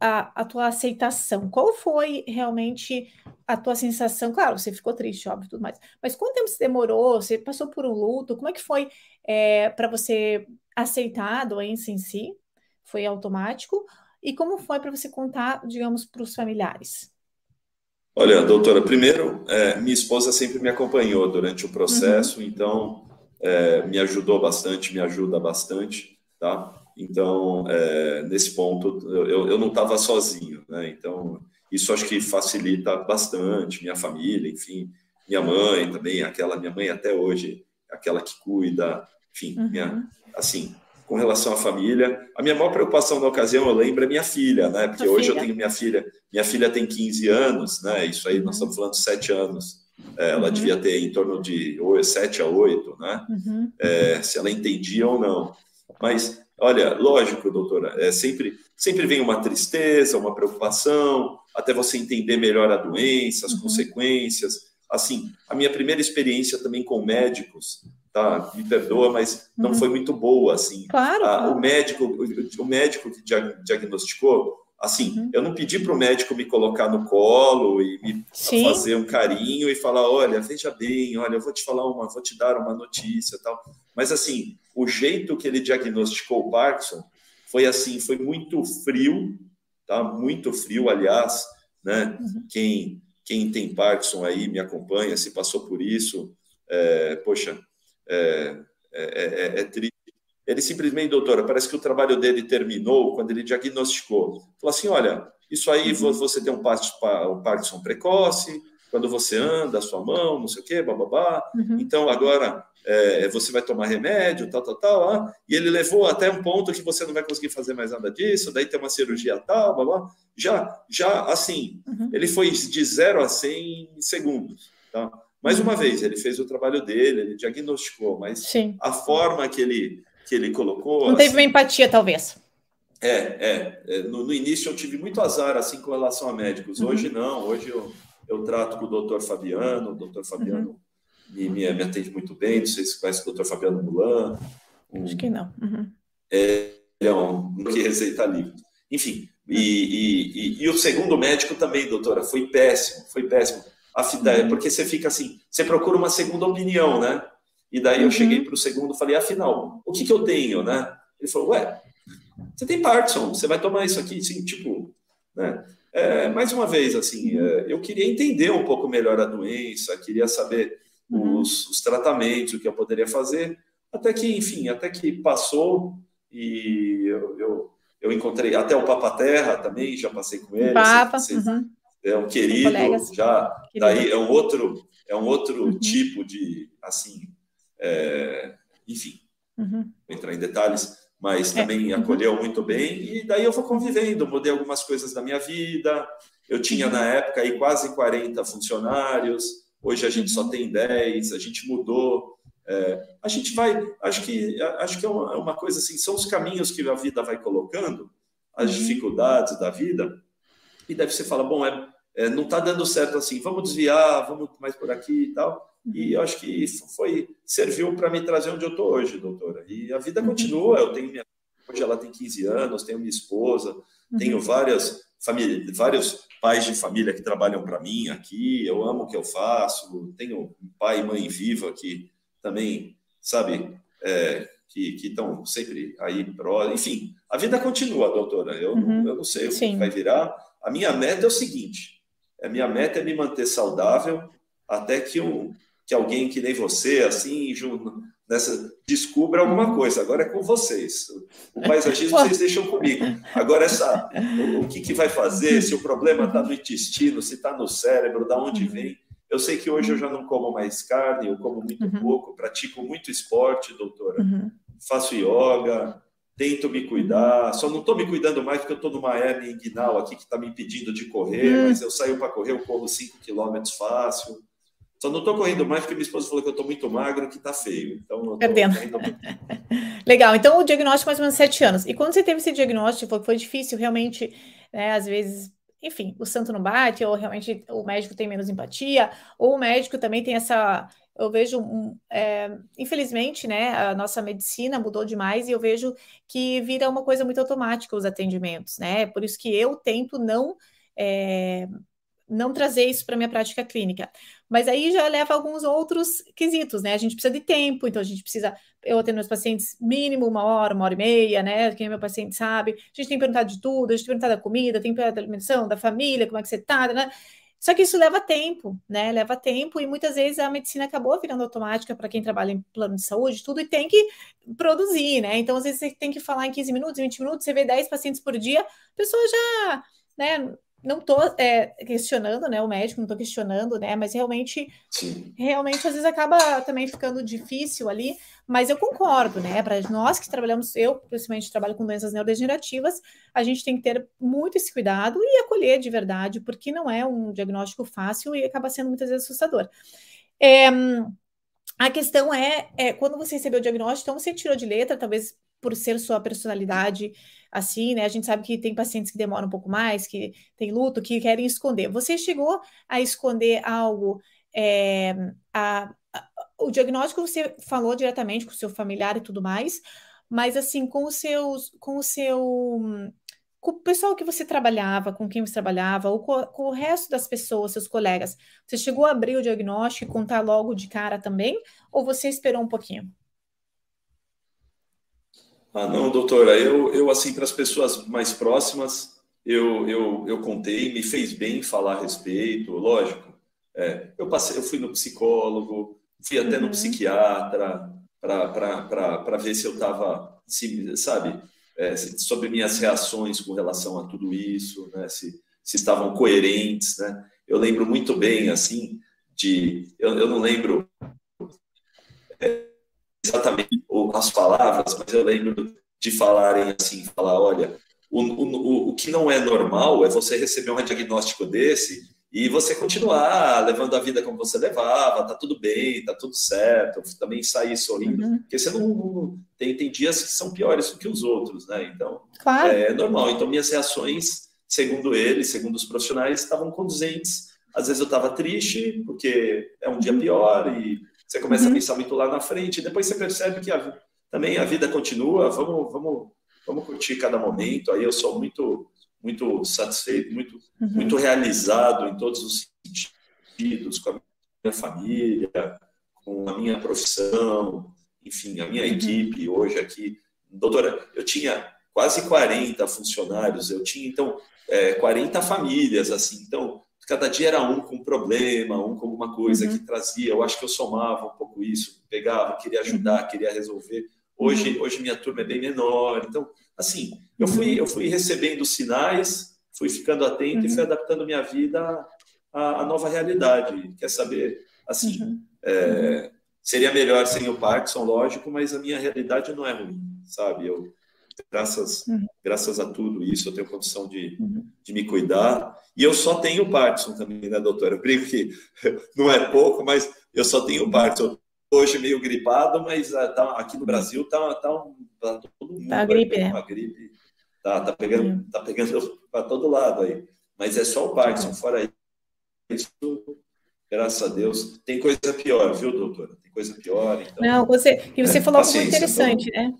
a, a tua aceitação? Qual foi realmente a tua sensação? Claro, você ficou triste, óbvio, tudo mais, mas quanto tempo você demorou? Você passou por um luto? Como é que foi é, para você aceitar a doença em si? Foi automático? E como foi para você contar, digamos, para os familiares? Olha, doutora, primeiro, é, minha esposa sempre me acompanhou durante o processo, uhum. então é, me ajudou bastante, me ajuda bastante, tá? Então, é, nesse ponto, eu, eu não estava sozinho, né? Então, isso acho que facilita bastante minha família, enfim, minha mãe também, aquela minha mãe até hoje, aquela que cuida, enfim, uhum. minha, assim, com relação à família. A minha maior preocupação na ocasião, eu lembro, é minha filha, né? Porque a hoje filha. eu tenho minha filha, minha filha tem 15 anos, né? Isso aí, nós uhum. estamos falando de 7 anos. É, ela uhum. devia ter em torno de 7 a 8, né? Uhum. É, se ela entendia ou não. Mas, olha, lógico, doutora, é, sempre, sempre vem uma tristeza, uma preocupação, até você entender melhor a doença, as uhum. consequências. Assim, a minha primeira experiência também com médicos tá? Me perdoa, mas não uhum. foi muito boa, assim. Claro, ah. O médico, o, o médico que diagnosticou, assim, uhum. eu não pedi para o médico me colocar no colo e me Sim. fazer um carinho e falar, olha, veja bem, olha, eu vou te falar uma, vou te dar uma notícia, tal. Mas assim, o jeito que ele diagnosticou o Parkinson foi assim, foi muito frio, tá? Muito frio, aliás, né? Uhum. Quem quem tem Parkinson aí me acompanha, se passou por isso, é, poxa, é, é, é, é triste. Ele simplesmente, doutora, parece que o trabalho dele terminou quando ele diagnosticou. Falou assim: olha, isso aí uhum. você tem um Parkinson precoce, quando você anda, a sua mão, não sei o quê, bababá. Uhum. Então agora é, você vai tomar remédio, tal, tal, tal. Ah, e ele levou até um ponto que você não vai conseguir fazer mais nada disso, daí tem uma cirurgia tal, babá. Já, já assim, uhum. ele foi de 0 a 100 segundos. Tá? Mais uma vez, ele fez o trabalho dele, ele diagnosticou, mas Sim. a forma que ele, que ele colocou. Não teve assim, uma empatia, talvez. É, é. é no, no, início eu tive muito azar assim com relação a médicos. Uhum. Hoje não, hoje eu, eu trato com o doutor Fabiano, o doutor Fabiano uhum. Me, me, me, atende muito bem. Não sei se conhece o doutor Fabiano Mulan. Um, Acho que não. Uhum. É, é um que receita livre. Enfim, e, e, e, e, o segundo médico também, doutora, foi péssimo, foi péssimo uhum. porque você fica assim, você procura uma segunda opinião, né? E daí eu cheguei uhum. para o segundo e falei, afinal, o que, que eu tenho, né? Ele falou, ué, você tem Parkinson, você vai tomar isso aqui, assim, tipo, né? É, mais uma vez, assim, uhum. é, eu queria entender um pouco melhor a doença, queria saber uhum. os, os, tratamentos, o que eu poderia fazer, até que, enfim, até que passou e eu, eu, eu encontrei até o Papa Terra também, já passei com ele. Papa, assim, uhum é um querido, já querido. daí é um outro, é um outro uhum. tipo de, assim, é, enfim, uhum. vou entrar em detalhes, mas é. também uhum. acolheu muito bem, e daí eu vou convivendo, mudei algumas coisas da minha vida, eu tinha na época aí quase 40 funcionários, hoje a gente só uhum. tem 10, a gente mudou, é, a gente vai, acho que acho que é uma, é uma, coisa assim, são os caminhos que a vida vai colocando, as uhum. dificuldades da vida, e deve você fala, bom, é, é não está dando certo assim, vamos desviar, vamos mais por aqui e tal. E eu acho que isso foi serviu para me trazer onde eu estou hoje, doutora. E a vida uhum. continua. Eu tenho minha hoje ela tem 15 anos, tenho minha esposa, uhum. tenho várias família, vários pais de família que trabalham para mim aqui. Eu amo o que eu faço. Tenho pai e mãe viva que também, sabe, é, que estão sempre aí pró. Enfim, a vida continua, doutora. Eu, uhum. eu não sei o que vai virar. A minha meta é o seguinte: a minha meta é me manter saudável até que um, que alguém que nem você, assim, nessa, descubra alguma coisa. Agora é com vocês. O paisagismo vocês deixam comigo. Agora, essa, o, o que, que vai fazer, se o problema está no intestino, se está no cérebro, da onde vem. Eu sei que hoje eu já não como mais carne, eu como muito uhum. pouco, pratico muito esporte, doutora. Uhum. Faço yoga, tento me cuidar. Só não estou me cuidando mais porque eu estou numa hernia inguinal aqui que está me impedindo de correr, uhum. mas eu saio para correr, eu corro 5 quilômetros fácil. Só não estou correndo mais porque minha esposa falou que eu estou muito magro, que está feio. Então, Perdendo. Legal. Então, o diagnóstico mais ou menos sete anos. E quando você teve esse diagnóstico, foi difícil realmente, né, às vezes, enfim, o santo não bate, ou realmente o médico tem menos empatia, ou o médico também tem essa. Eu vejo, é, infelizmente, né, a nossa medicina mudou demais e eu vejo que vira uma coisa muito automática os atendimentos, né? Por isso que eu tento não. É, não trazer isso para minha prática clínica. Mas aí já leva alguns outros quesitos, né? A gente precisa de tempo, então a gente precisa. Eu atendo meus pacientes mínimo uma hora, uma hora e meia, né? Quem é meu paciente sabe. A gente tem perguntado de tudo, a gente tem perguntado da comida, tem perguntado da alimentação, da família, como é que você tá, né? Só que isso leva tempo, né? Leva tempo e muitas vezes a medicina acabou virando automática para quem trabalha em plano de saúde, tudo e tem que produzir, né? Então, às vezes, você tem que falar em 15 minutos, 20 minutos, você vê 10 pacientes por dia, a pessoa já, né, não estou é, questionando, né, o médico, não estou questionando, né, mas realmente, Sim. realmente às vezes acaba também ficando difícil ali, mas eu concordo, né, para nós que trabalhamos, eu principalmente trabalho com doenças neurodegenerativas, a gente tem que ter muito esse cuidado e acolher de verdade, porque não é um diagnóstico fácil e acaba sendo muitas vezes assustador. É, a questão é, é, quando você recebeu o diagnóstico, então você tirou de letra, talvez por ser sua personalidade assim, né? A gente sabe que tem pacientes que demoram um pouco mais, que tem luto, que querem esconder. Você chegou a esconder algo? É, a, a, o diagnóstico você falou diretamente com o seu familiar e tudo mais, mas assim, com os seus, com o seu com o pessoal que você trabalhava, com quem você trabalhava, ou com, com, o resto das pessoas, seus colegas, você chegou a abrir o diagnóstico e contar logo de cara também, ou você esperou um pouquinho? Ah, não, doutora, eu, eu assim, para as pessoas mais próximas, eu, eu, eu contei, me fez bem falar a respeito, lógico. É, eu, passei, eu fui no psicólogo, fui até uhum. no psiquiatra para ver se eu estava, sabe, é, sobre minhas reações com relação a tudo isso, né, se, se estavam coerentes, né? Eu lembro muito bem, assim, de... Eu, eu não lembro... É, exatamente as palavras, mas eu lembro de falarem assim, falar, olha, o, o, o que não é normal é você receber um diagnóstico desse e você continuar levando a vida como você levava, tá tudo bem, tá tudo certo, também sair sorrindo, uhum. porque você não, tem, tem dias que são piores do que os outros, né? Então, claro. é normal. Então, minhas reações, segundo ele, segundo os profissionais, estavam conduzentes. Às vezes eu estava triste, porque é um dia pior, e você começa uhum. a pensar muito lá na frente, e depois você percebe que a, também a vida continua, vamos, vamos, vamos curtir cada momento. Aí eu sou muito, muito satisfeito, muito, uhum. muito realizado em todos os sentidos, com a minha família, com a minha profissão, enfim, a minha uhum. equipe hoje aqui. Doutora, eu tinha quase 40 funcionários, eu tinha, então, é, 40 famílias, assim, então, cada dia era um com um problema, um com alguma coisa uhum. que trazia. Eu acho que eu somava um pouco isso, pegava, queria ajudar, uhum. queria resolver. Hoje, uhum. hoje minha turma é bem menor. Então, assim, eu fui, eu fui recebendo sinais, fui ficando atento uhum. e fui adaptando minha vida à, à, nova realidade. Quer saber, assim, uhum. é, seria melhor sem o Parkinson, lógico, mas a minha realidade não é ruim, sabe? Eu, graças, uhum. graças a tudo isso, eu tenho condição de, uhum. de me cuidar. E eu só tenho Parkinson também, né, doutora? Eu brinco que não é pouco, mas eu só tenho Parkinson. Hoje meio gripado, mas uh, tá, aqui no Brasil tá, tá, tá todo mundo. Tá a gripe, né? gripe. Tá, tá pegando, tá pegando para todo lado aí. Mas é só o Parkinson, fora isso, graças a Deus. Tem coisa pior, viu, doutora? Tem coisa pior. Então, Não, você, e você falou algo interessante, então, né?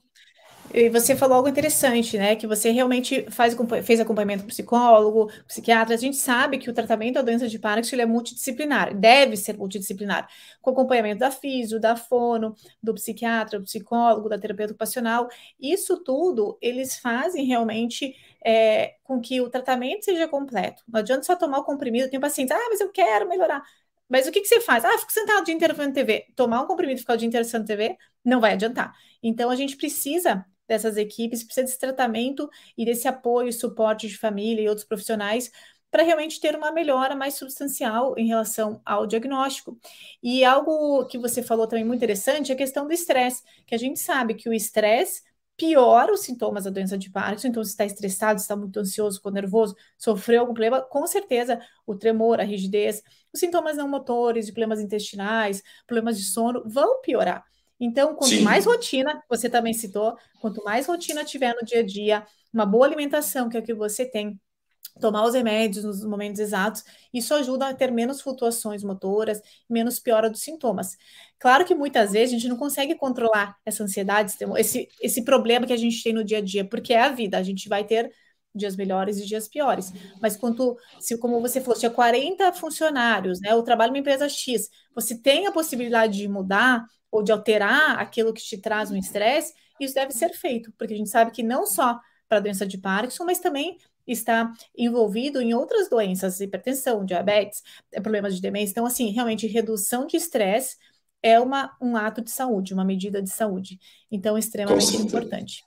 E você falou algo interessante, né? Que você realmente faz, fez acompanhamento com psicólogo, psiquiatra. A gente sabe que o tratamento da doença de Parkinson é multidisciplinar, deve ser multidisciplinar, com acompanhamento da físio, da fono, do psiquiatra, do psicólogo, da terapeuta ocupacional. Isso tudo eles fazem realmente é, com que o tratamento seja completo. Não adianta só tomar o comprimido. Tem pacientes, ah, mas eu quero melhorar. Mas o que, que você faz? Ah, fico sentado o dia inteiro vendo TV. Tomar um comprimido e ficar o dia inteiro vendo TV não vai adiantar. Então, a gente precisa dessas equipes, precisa desse tratamento e desse apoio e suporte de família e outros profissionais para realmente ter uma melhora mais substancial em relação ao diagnóstico. E algo que você falou também muito interessante é a questão do estresse, que a gente sabe que o estresse piora os sintomas da doença de Parkinson. Então, se está estressado, está muito ansioso, ficou nervoso, sofreu algum problema, com certeza o tremor, a rigidez, os sintomas não motores, problemas intestinais, problemas de sono vão piorar. Então, quanto Sim. mais rotina, você também citou, quanto mais rotina tiver no dia a dia, uma boa alimentação, que é o que você tem, tomar os remédios nos momentos exatos, isso ajuda a ter menos flutuações motoras, menos piora dos sintomas. Claro que muitas vezes a gente não consegue controlar essa ansiedade, esse, esse problema que a gente tem no dia a dia, porque é a vida, a gente vai ter dias melhores e dias piores. Mas quanto, se como você falou, tinha 40 funcionários, né? Eu trabalho numa empresa X, você tem a possibilidade de mudar, ou de alterar aquilo que te traz um estresse, isso deve ser feito, porque a gente sabe que não só para a doença de Parkinson, mas também está envolvido em outras doenças, hipertensão, diabetes, é, problemas de demência. Então, assim, realmente, redução de estresse é uma, um ato de saúde, uma medida de saúde. Então, extremamente importante.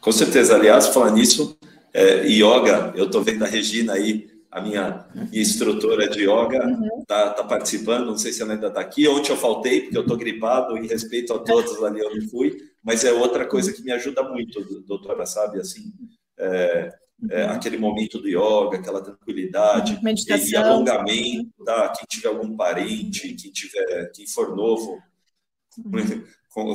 Com certeza. Aliás, falando nisso, é, yoga, eu estou vendo a Regina aí a minha, instrutora de yoga está uhum. tá participando, não sei se ela ainda está aqui. Ontem eu faltei, porque eu estou gripado, em respeito a todos ali eu não fui, mas é outra coisa que me ajuda muito, doutora, sabe? Assim, é, é, uhum. aquele momento do yoga, aquela tranquilidade, Meditação. e alongamento, tá? Quem tiver algum parente, quem tiver, quem for novo, uhum. com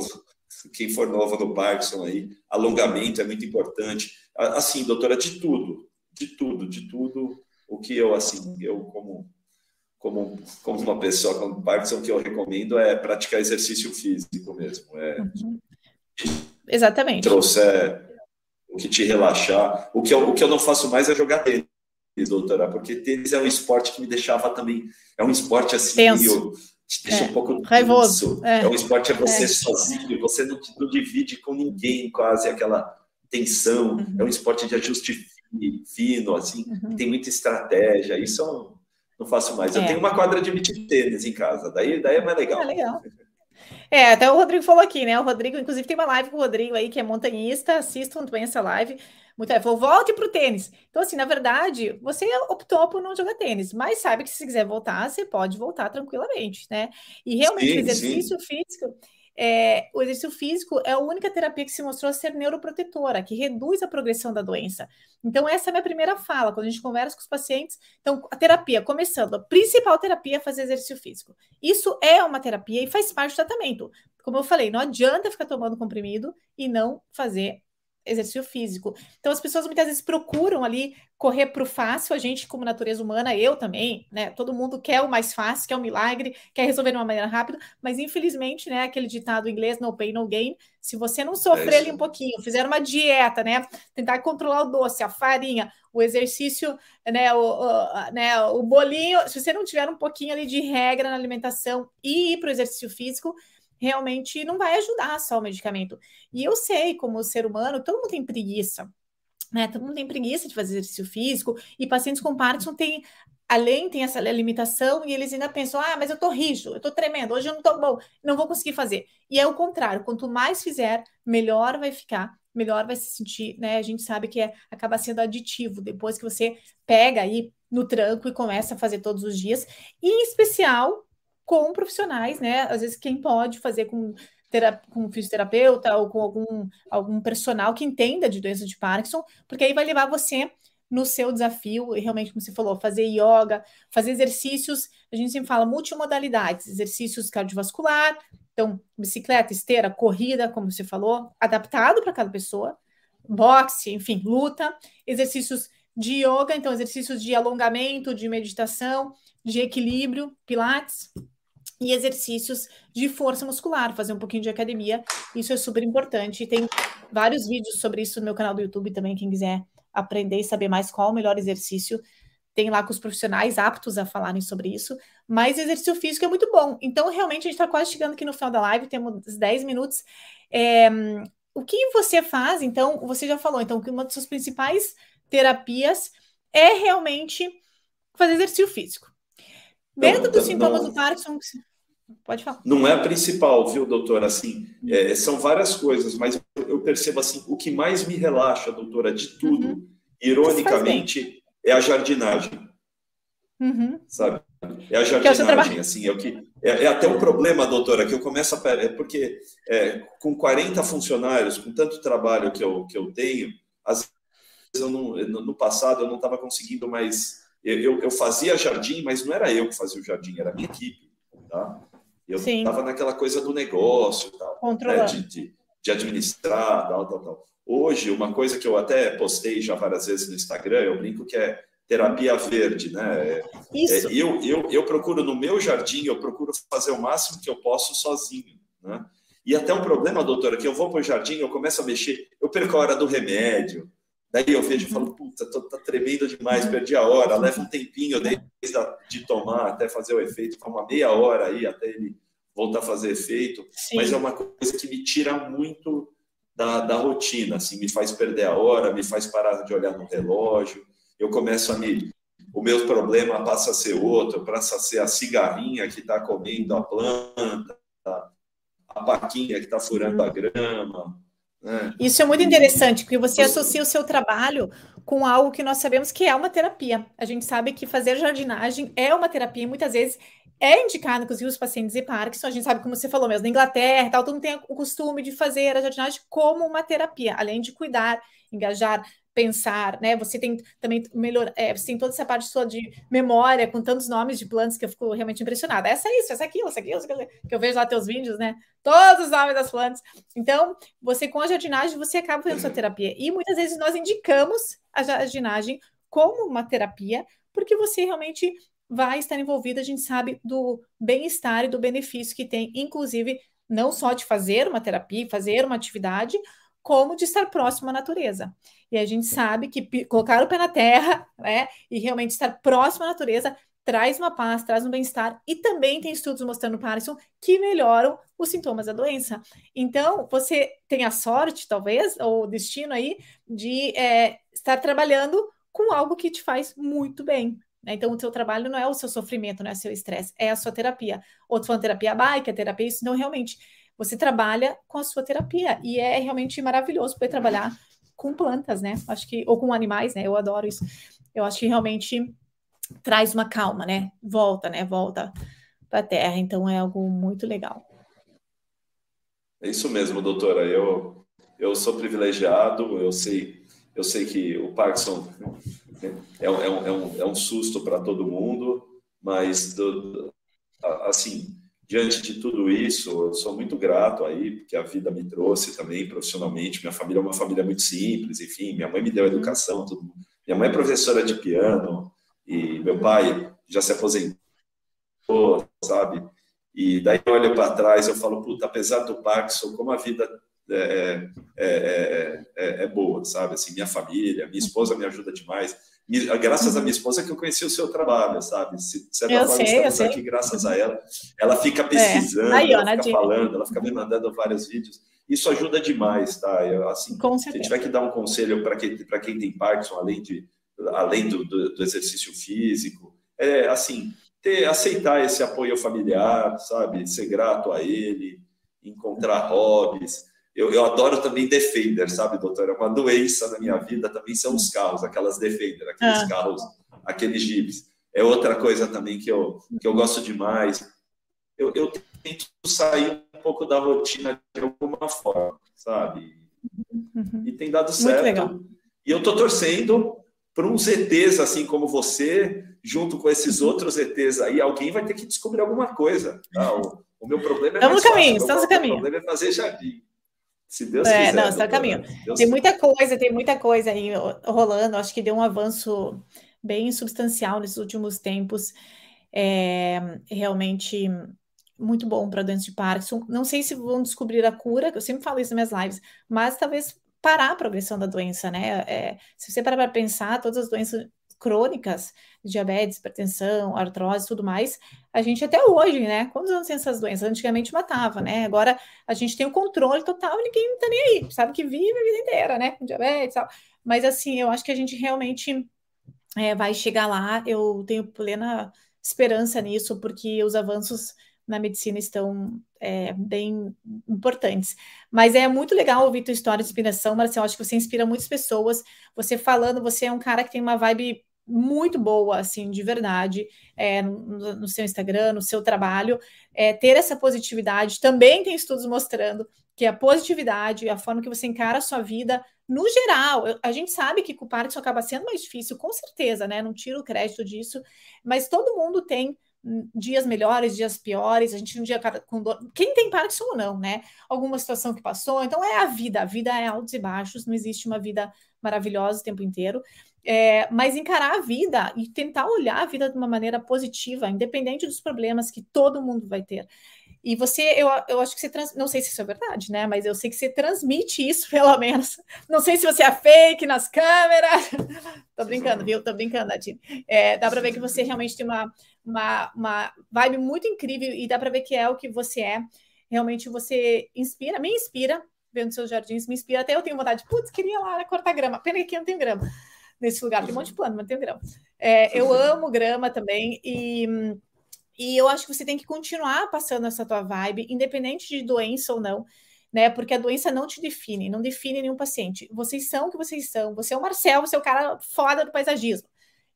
quem for novo no Parkinson aí, alongamento é muito importante. Assim, doutora, de tudo, de tudo, de tudo o que eu, assim, eu como, como, como uma pessoa com Parkinson, o que eu recomendo é praticar exercício físico mesmo. É, uhum. Exatamente. Trouxer o que te relaxar. O que, eu, o que eu não faço mais é jogar tênis, doutora, porque tênis é um esporte que me deixava também. É um esporte assim, Tenso. te deixa é. um pouco raivoso. É. é. um esporte é você é. sozinho, você não, não divide com ninguém quase aquela tensão. Uhum. É um esporte de ajuste fino, assim, uhum. tem muita estratégia. Isso eu não faço mais. Eu é. tenho uma quadra de beach tênis em casa, daí, daí é mais legal. É legal. É, até o Rodrigo falou aqui, né? O Rodrigo, inclusive, tem uma live com o Rodrigo aí, que é montanhista. Assistam também essa live. Muito falou, volte para o tênis. Então, assim, na verdade, você optou por não jogar tênis, mas sabe que se quiser voltar, você pode voltar tranquilamente, né? E realmente, sim, o exercício sim. físico é, o exercício físico é a única terapia que se mostrou ser neuroprotetora, que reduz a progressão da doença. Então, essa é a minha primeira fala, quando a gente conversa com os pacientes. Então, a terapia, começando, a principal terapia é fazer exercício físico. Isso é uma terapia e faz parte do tratamento. Como eu falei, não adianta ficar tomando comprimido e não fazer exercício físico. Então, as pessoas muitas vezes procuram ali correr para o fácil, a gente, como natureza humana, eu também, né? Todo mundo quer o mais fácil, quer o milagre, quer resolver de uma maneira rápida, mas infelizmente, né, aquele ditado inglês, no pain, no gain, se você não sofrer é ali um pouquinho, fizer uma dieta, né? Tentar controlar o doce, a farinha, o exercício, né, o, o, né, o bolinho, se você não tiver um pouquinho ali de regra na alimentação e ir para o exercício físico, realmente não vai ajudar só o medicamento. E eu sei, como ser humano, todo mundo tem preguiça. Né? Todo mundo tem preguiça de fazer exercício físico, e pacientes com Parkinson têm, além, tem essa limitação, e eles ainda pensam: ah, mas eu tô rijo, eu tô tremendo, hoje eu não tô bom, não vou conseguir fazer. E é o contrário, quanto mais fizer, melhor vai ficar melhor vai se sentir, né? A gente sabe que é, acaba sendo aditivo depois que você pega aí no tranco e começa a fazer todos os dias, e em especial com profissionais, né? Às vezes quem pode fazer com com fisioterapeuta ou com algum, algum personal que entenda de doença de Parkinson, porque aí vai levar você no seu desafio, e realmente, como você falou, fazer yoga, fazer exercícios, a gente sempre fala multimodalidades, exercícios cardiovascular, então, bicicleta, esteira, corrida, como você falou, adaptado para cada pessoa, boxe, enfim, luta, exercícios de yoga, então exercícios de alongamento, de meditação, de equilíbrio, pilates, e exercícios de força muscular, fazer um pouquinho de academia. Isso é super importante. Tem vários vídeos sobre isso no meu canal do YouTube também, quem quiser aprender e saber mais qual o melhor exercício. Tem lá com os profissionais aptos a falarem sobre isso. Mas exercício físico é muito bom. Então, realmente, a gente está quase chegando aqui no final da live, temos 10 minutos. É, o que você faz, então, você já falou, então, que uma das suas principais terapias é realmente fazer exercício físico. Dentro dos sintomas não. do Parkinson, Pode falar. Não é a principal, viu, doutora? Assim, é, são várias coisas, mas eu percebo assim, o que mais me relaxa, doutora, de tudo, uhum. ironicamente, é a jardinagem. Uhum. Sabe? É a é jardinagem, é assim, é o que é, é, até um problema, doutora, que eu começo a é porque é, com 40 funcionários, com tanto trabalho que eu, que eu tenho, às vezes eu não, no passado eu não estava conseguindo mais. Eu, eu fazia jardim, mas não era eu que fazia o jardim, era a minha equipe. Tá? Eu estava naquela coisa do negócio, tal, né, de, de, de, administrar, tal, tal, tal. Hoje, uma coisa que eu até postei já várias vezes no Instagram, eu brinco que é terapia verde, né? Isso. É, eu, eu, eu procuro no meu jardim, eu procuro fazer o máximo que eu posso sozinho, né? E até um problema, doutora, que eu vou para o jardim, eu começo a mexer, eu perco a hora do remédio, daí eu vejo e falo, puta, tô, tá tremendo demais, perdi a hora, leva um tempinho desde a, de tomar até fazer o efeito, fica uma meia hora aí até ele voltar a fazer efeito, Sim. mas é uma coisa que me tira muito da, da rotina, assim, me faz perder a hora, me faz parar de olhar no relógio, eu começo a me... O meu problema passa a ser outro, passa a ser a cigarrinha que está comendo a planta, a paquinha que está furando a grama, né? Isso é muito interessante, porque você associa o seu trabalho com algo que nós sabemos que é uma terapia. A gente sabe que fazer jardinagem é uma terapia, e muitas vezes é indicado, inclusive, os pacientes de Parkinson. A gente sabe, como você falou mesmo, na Inglaterra tal, todo mundo tem o costume de fazer a jardinagem como uma terapia, além de cuidar, engajar, pensar, né? Você tem também melhor, é, você tem toda essa parte sua de memória com tantos nomes de plantas que eu fico realmente impressionada. Essa é isso, essa é aquilo, essa é aquilo, essa é aquilo, que eu vejo lá teus vídeos, né? Todos os nomes das plantas. Então, você com a jardinagem, você acaba fazendo sua terapia. E muitas vezes nós indicamos a jardinagem como uma terapia, porque você realmente vai estar envolvida, a gente sabe do bem-estar e do benefício que tem, inclusive, não só de fazer uma terapia, fazer uma atividade, como de estar próximo à natureza. E a gente sabe que colocar o pé na terra, né, e realmente estar próximo à natureza traz uma paz, traz um bem-estar e também tem estudos mostrando Parkinson que melhoram os sintomas da doença. Então, você tem a sorte, talvez, ou o destino aí, de é, estar trabalhando com algo que te faz muito bem, né? Então, o seu trabalho não é o seu sofrimento, não é o seu estresse, é a sua terapia. Outros falam terapia bike, terapia isso. Não, realmente, você trabalha com a sua terapia. E é realmente maravilhoso poder trabalhar com plantas, né? Acho que, ou com animais, né? Eu adoro isso. Eu acho que realmente traz uma calma, né? Volta, né? Volta para a terra. Então, é algo muito legal. É isso mesmo, doutora. Eu, eu sou privilegiado, eu sei, eu sei que o Parkinson é, é, um, é, um, é um susto para todo mundo, mas, do, assim, diante de tudo isso, eu sou muito grato aí, porque a vida me trouxe também profissionalmente. Minha família é uma família muito simples, enfim, minha mãe me deu educação, tudo. Minha mãe é professora de piano e meu pai já se aposentou, sabe? E daí eu olho para trás, eu falo, puta, apesar do Parkinson, como a vida é, é, é, é, boa, sabe? Assim, minha família, minha esposa me ajuda demais graças à minha esposa que eu conheci o seu trabalho, sabe? Se, de certa eu forma, sei, estamos aqui graças a ela. Ela fica pesquisando, é. Aí, ela fica falando, ela fica me mandando vários vídeos. Isso ajuda demais, tá? Eu, assim, se tiver que dar um conselho para quem, quem tem Parkinson, além, de, além do, do, do exercício físico, é assim, ter, aceitar esse apoio familiar, sabe? Ser grato a ele, encontrar hobbies, Eu, eu adoro também Defender, sabe, doutor? É uma doença na minha vida também são os carros, aquelas Defender, aqueles ah. carros, aqueles jipes. É outra coisa também que eu, que eu gosto demais. Eu, eu tento sair um pouco da rotina de alguma forma, sabe? Uhum. E tem dado certo. E eu estou torcendo para uns ETs assim como você, junto com esses uhum. outros ETs aí, alguém vai ter que descobrir alguma coisa. Tá? O, o meu problema é. Estamos no caminho, estamos no caminho. O problema é fazer jardim. Se Deus é, quiser. Não, está caminho. Deus tem muita coisa, tem muita coisa aí rolando. Acho que deu um avanço bem substancial nesses últimos tempos. É, realmente muito bom para doença de Parkinson. Não sei se vão descobrir a cura, eu sempre falo isso nas minhas lives, mas talvez parar a progressão da doença, né? É, se você parar para pensar, todas as doenças crônicas, diabetes, hipertensão, artrose, tudo mais, a gente até hoje, né? Quantos anos tem essas doenças? Antigamente matava, né? Agora a gente tem o controle total ninguém tá nem aí, sabe que vive a vida inteira, né? Com diabetes e tal. Mas assim, eu acho que a gente realmente é, vai chegar lá, eu tenho plena esperança nisso, porque os avanços na medicina estão é, bem importantes. Mas é muito legal ouvir tua história de inspiração, Marcelo. Acho que você inspira muitas pessoas. Você falando, você é um cara que tem uma vibe muito boa, assim, de verdade, é, no, no, seu Instagram, no seu trabalho. É, ter essa positividade. Também tem estudos mostrando que a positividade, a forma que você encara a sua vida, no geral, a gente sabe que com o Parkinson acaba sendo mais difícil, com certeza, né? Não tiro o crédito disso, mas todo mundo tem dias melhores, dias piores, a gente um dia com dor. Quem tem Parkinson ou não, né? Alguma situação que passou, então é a vida, a vida é altos e baixos, não existe uma vida maravilhosa o tempo inteiro. É, mas encarar a vida e tentar olhar a vida de uma maneira positiva, independente dos problemas que todo mundo vai ter. E você, eu, eu acho que você trans, não sei se isso é verdade, né? Mas eu sei que você transmite isso, pelo menos. Não sei se você é fake nas câmeras. Tô brincando, viu? Tô brincando, Nadine. É, dá para ver que você realmente tem uma, uma, uma vibe muito incrível e dá para ver que é o que você é. Realmente você inspira, me inspira, vendo seus jardins, me inspira. Até eu tenho vontade, putz, queria lá cortar grama. Pena que aqui não tem grama nesse lugar, tem um monte de plano, mas tem grama. É, eu amo grama também e e eu acho que você tem que continuar passando essa tua vibe, independente de doença ou não, né? Porque a doença não te define, não define nenhum paciente. Vocês são o que vocês são. Você é o Marcel, você é o cara foda do paisagismo.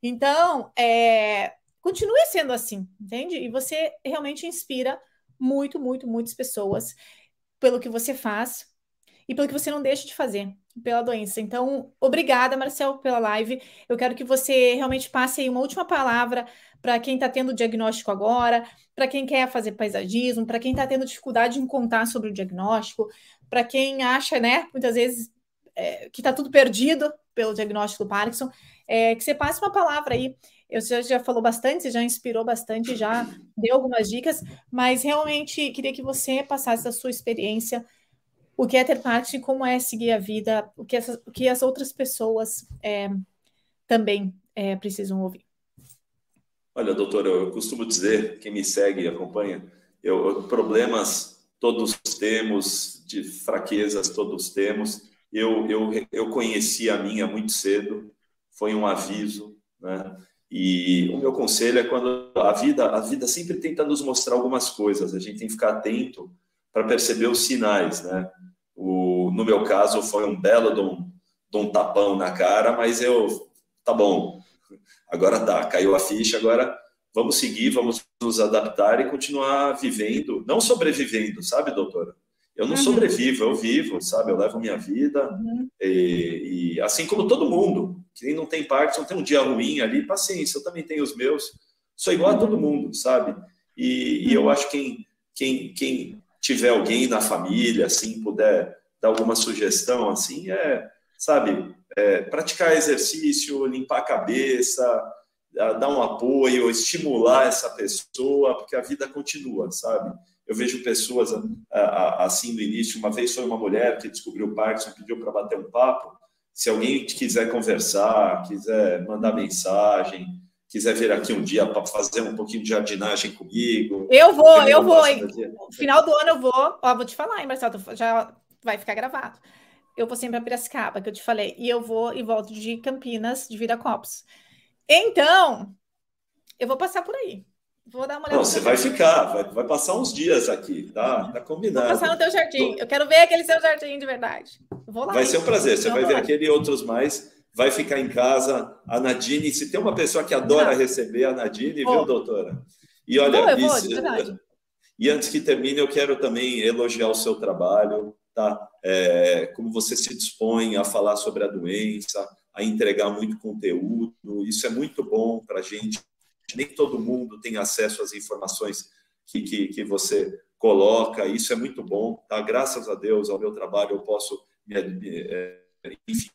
Então, é, continue sendo assim, entende? E você realmente inspira muito, muito, muitas pessoas pelo que você faz e pelo que você não deixa de fazer pela doença. Então, obrigada, Marcel, pela live. Eu quero que você realmente passe aí uma última palavra para quem está tendo diagnóstico agora, para quem quer fazer paisagismo, para quem está tendo dificuldade em contar sobre o diagnóstico, para quem acha, né, muitas vezes, é, que está tudo perdido pelo diagnóstico do Parkinson, é, que você passe uma palavra aí. Eu já, já falou bastante, já inspirou bastante, já deu algumas dicas, mas realmente queria que você passasse a sua experiência, o que é ter Parkinson, como é seguir a vida, o que, o que as outras pessoas é, também é, precisam ouvir. Olha, doutor, eu costumo dizer, quem me segue e acompanha, eu, problemas todos temos, de fraquezas todos temos. Eu, eu, eu conheci a minha muito cedo, foi um aviso, né? E o meu conselho é quando a vida, a vida sempre tenta nos mostrar algumas coisas, a gente tem que ficar atento para perceber os sinais, né? No meu caso, foi um belo de um, de um tapão na cara, mas eu, tá bom, agora tá, caiu a ficha, agora vamos seguir, vamos nos adaptar e continuar vivendo, não sobrevivendo, sabe, doutora? Eu não uhum. sobrevivo, eu vivo, sabe? Eu levo minha vida uhum. e, e, assim como todo mundo, quem não tem Parkinson tem um dia ruim ali, paciência, eu também tenho os meus, sou igual uhum. a todo mundo, sabe? E, e eu uhum. acho que quem, quem, quem tiver alguém na família, assim, puder dar alguma sugestão, assim, é, sabe, é, praticar exercício, limpar a cabeça, dar um apoio, estimular essa pessoa, porque a vida continua, sabe? Eu vejo pessoas assim no início. Uma vez foi uma mulher que descobriu o Parkinson, pediu para bater um papo. Se alguém quiser conversar, quiser mandar mensagem, quiser vir aqui um dia para fazer um pouquinho de jardinagem comigo. Eu vou, eu vou. No final do ano eu vou. Ó, vou te falar, hein, Marcelo, já vai ficar gravado eu vou sempre a Piracicaba, que eu te falei, e eu vou e volto de Campinas, de Viracopos. Então, eu vou passar por aí. Vou dar uma olhada. Não, você vai ficar, vai, vai passar uns dias aqui, tá? Tá combinado. Vou passar no teu jardim. Eu quero ver aquele seu jardim de verdade. Vou lá. Vai ser um prazer. Você vai ver aquele e outros mais. Vai ficar em casa. A Nadine, se tem uma pessoa que adora Não. receber, a Nadine, vou. viu, doutora? E olha, vou, isso, vou, e antes que termine, eu quero também elogiar o seu trabalho, tá? É, como você se dispõe a falar sobre a doença, a entregar muito conteúdo, isso é muito bom para a gente. Nem todo mundo tem acesso às informações que, que, que, você coloca, isso é muito bom, tá? Graças a Deus, ao meu trabalho, eu posso, é, enfim,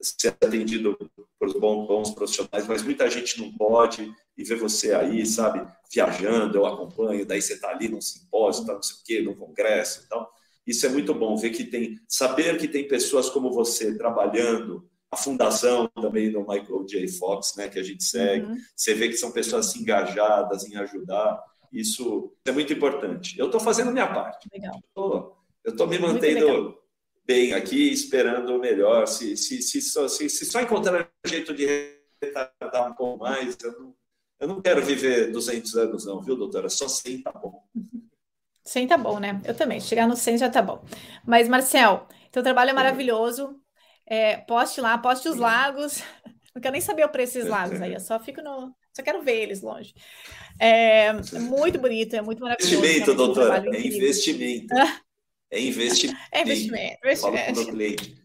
ser atendido por bons, bons profissionais, mas muita gente não pode, e ver você aí, sabe, viajando, eu acompanho, daí você está ali num simpósio, tá não sei o quê, num congresso, então, isso é muito bom, ver que tem, saber que tem pessoas como você trabalhando, a fundação também do Michael J. Fox, né, que a gente segue, uhum. você vê que são pessoas engajadas em ajudar, isso é muito importante. Eu estou fazendo minha parte. Legal. Eu estou me mantendo bem aqui, esperando o melhor. Se, se, se, só, se, se só encontrar um jeito de retardar um pouco mais, eu não, eu não quero viver 200 anos, não, viu, doutora? Só 100 tá bom. 100 tá bom, né? Eu também. Chegar no 100 já tá bom. Mas, Marcel, teu trabalho é maravilhoso. É, poste lá, poste os lagos. Não quero nem saber o preço desses lagos aí. Eu só fico no. Só quero ver eles longe. É muito bonito, é muito maravilhoso. Investimento, doutora. É investimento. É investimento. É investimento. investimento.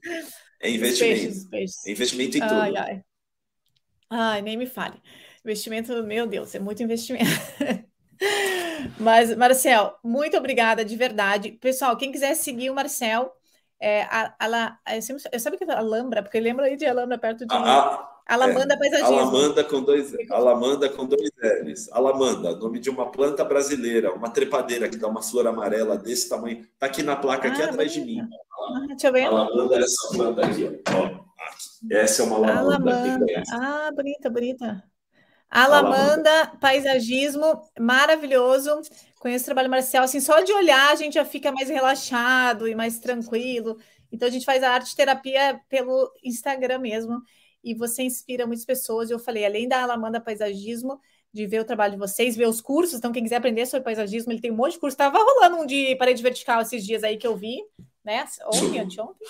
É investimento. Peixes, peixes. É investimento em tudo. Ai, ai. ai, nem me fale. Investimento, meu Deus, é muito investimento. Mas, Marcel, muito obrigada de verdade. Pessoal, quem quiser seguir o Marcel, é, a, a, a, eu, eu sabe que é Alhambra, porque lembra aí de Alhambra perto de. A, Alamanda é, Paisagismo. Alamanda com dois, Alamanda com dois L's. Alamanda, nome de uma planta brasileira, uma trepadeira que dá uma flor amarela desse tamanho. Tá aqui na placa aqui ah, atrás bonita. de mim. Ah, deixa eu ver. Alamanda é essa planta aqui. Ó. Essa é uma alamanda. alamanda. Ah, bonita, bonita. Alamanda, paisagismo maravilhoso. Conheço o trabalho marcial, assim, só de olhar a gente já fica mais relaxado e mais tranquilo. Então a gente faz a arte terapia pelo Instagram mesmo e você inspira muitas pessoas. Eu falei, além da Alamanda Paisagismo, de ver o trabalho de vocês, ver os cursos. Então, quem quiser aprender sobre paisagismo, ele tem um monte de curso. Estava rolando um de parede vertical esses dias aí que eu vi, né? Ontem, anteontem.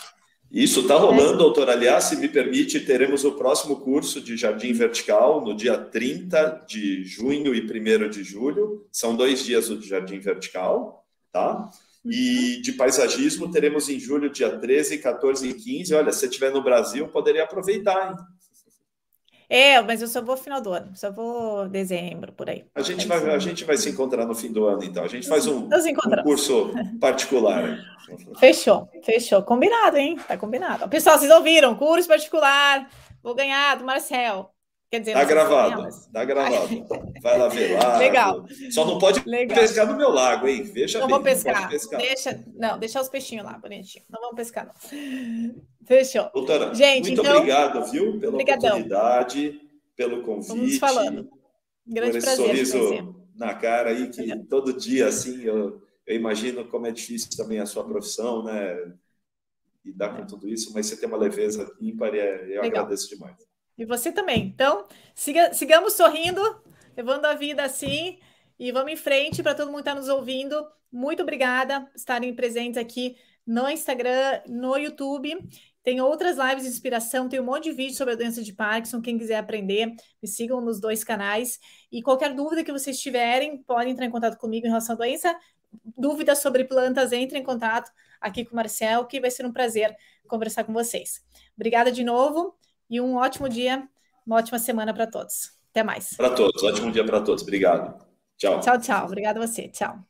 Isso está rolando, doutor. Aliás, se me permite, teremos o próximo curso de Jardim Vertical no dia 30 de junho e 1 de julho. São dois dias o Jardim Vertical, tá? E uhum. de paisagismo teremos em julho, dia 13, 14 e 15. Olha, se estiver no Brasil, poderia aproveitar, hein? É, mas eu só vou final do ano, só vou dezembro, por aí. A gente, vai, a gente vai se encontrar no fim do ano, então. A gente faz um, um curso particular. Fechou, fechou. Combinado, hein? Tá combinado. Pessoal, vocês ouviram? Curso particular. Vou ganhar do Marcel. Quer dizer, tá gravado, mas... tá gravado. Vai lá ver lá. Legal. Só não pode Legal. pescar no meu lago, hein? Veja não bem, vou pescar. Não pescar. Deixa, não, deixa os peixinhos lá, bonitinho. Não vamos pescar, não. Fechou. Doutora, Gente, muito então... obrigado, viu, pela Obrigadão. oportunidade, pelo convite. Vamos falando. Grande por esse prazer. sorriso na cara aí, que todo dia, assim, eu, eu imagino como é difícil também a sua profissão, né? E dar com tudo isso, mas você tem uma leveza ímpar e é, eu Legal. agradeço demais. E você também. Então, siga, sigamos sorrindo, levando a vida assim e vamos em frente para todo mundo que está nos ouvindo. Muito obrigada por estarem presentes aqui no Instagram, no YouTube. Tem outras lives de inspiração, tem um monte de vídeo sobre a doença de Parkinson. Quem quiser aprender, me sigam nos dois canais. E qualquer dúvida que vocês tiverem, podem entrar em contato comigo em relação à doença. Dúvidas sobre plantas, entre em contato aqui com o Marcel, que vai ser um prazer conversar com vocês. Obrigada de novo e um ótimo dia, uma ótima semana para todos. Até mais. Para todos, ótimo dia para todos. Obrigado. Tchau. Tchau, tchau. Obrigada a você. Tchau.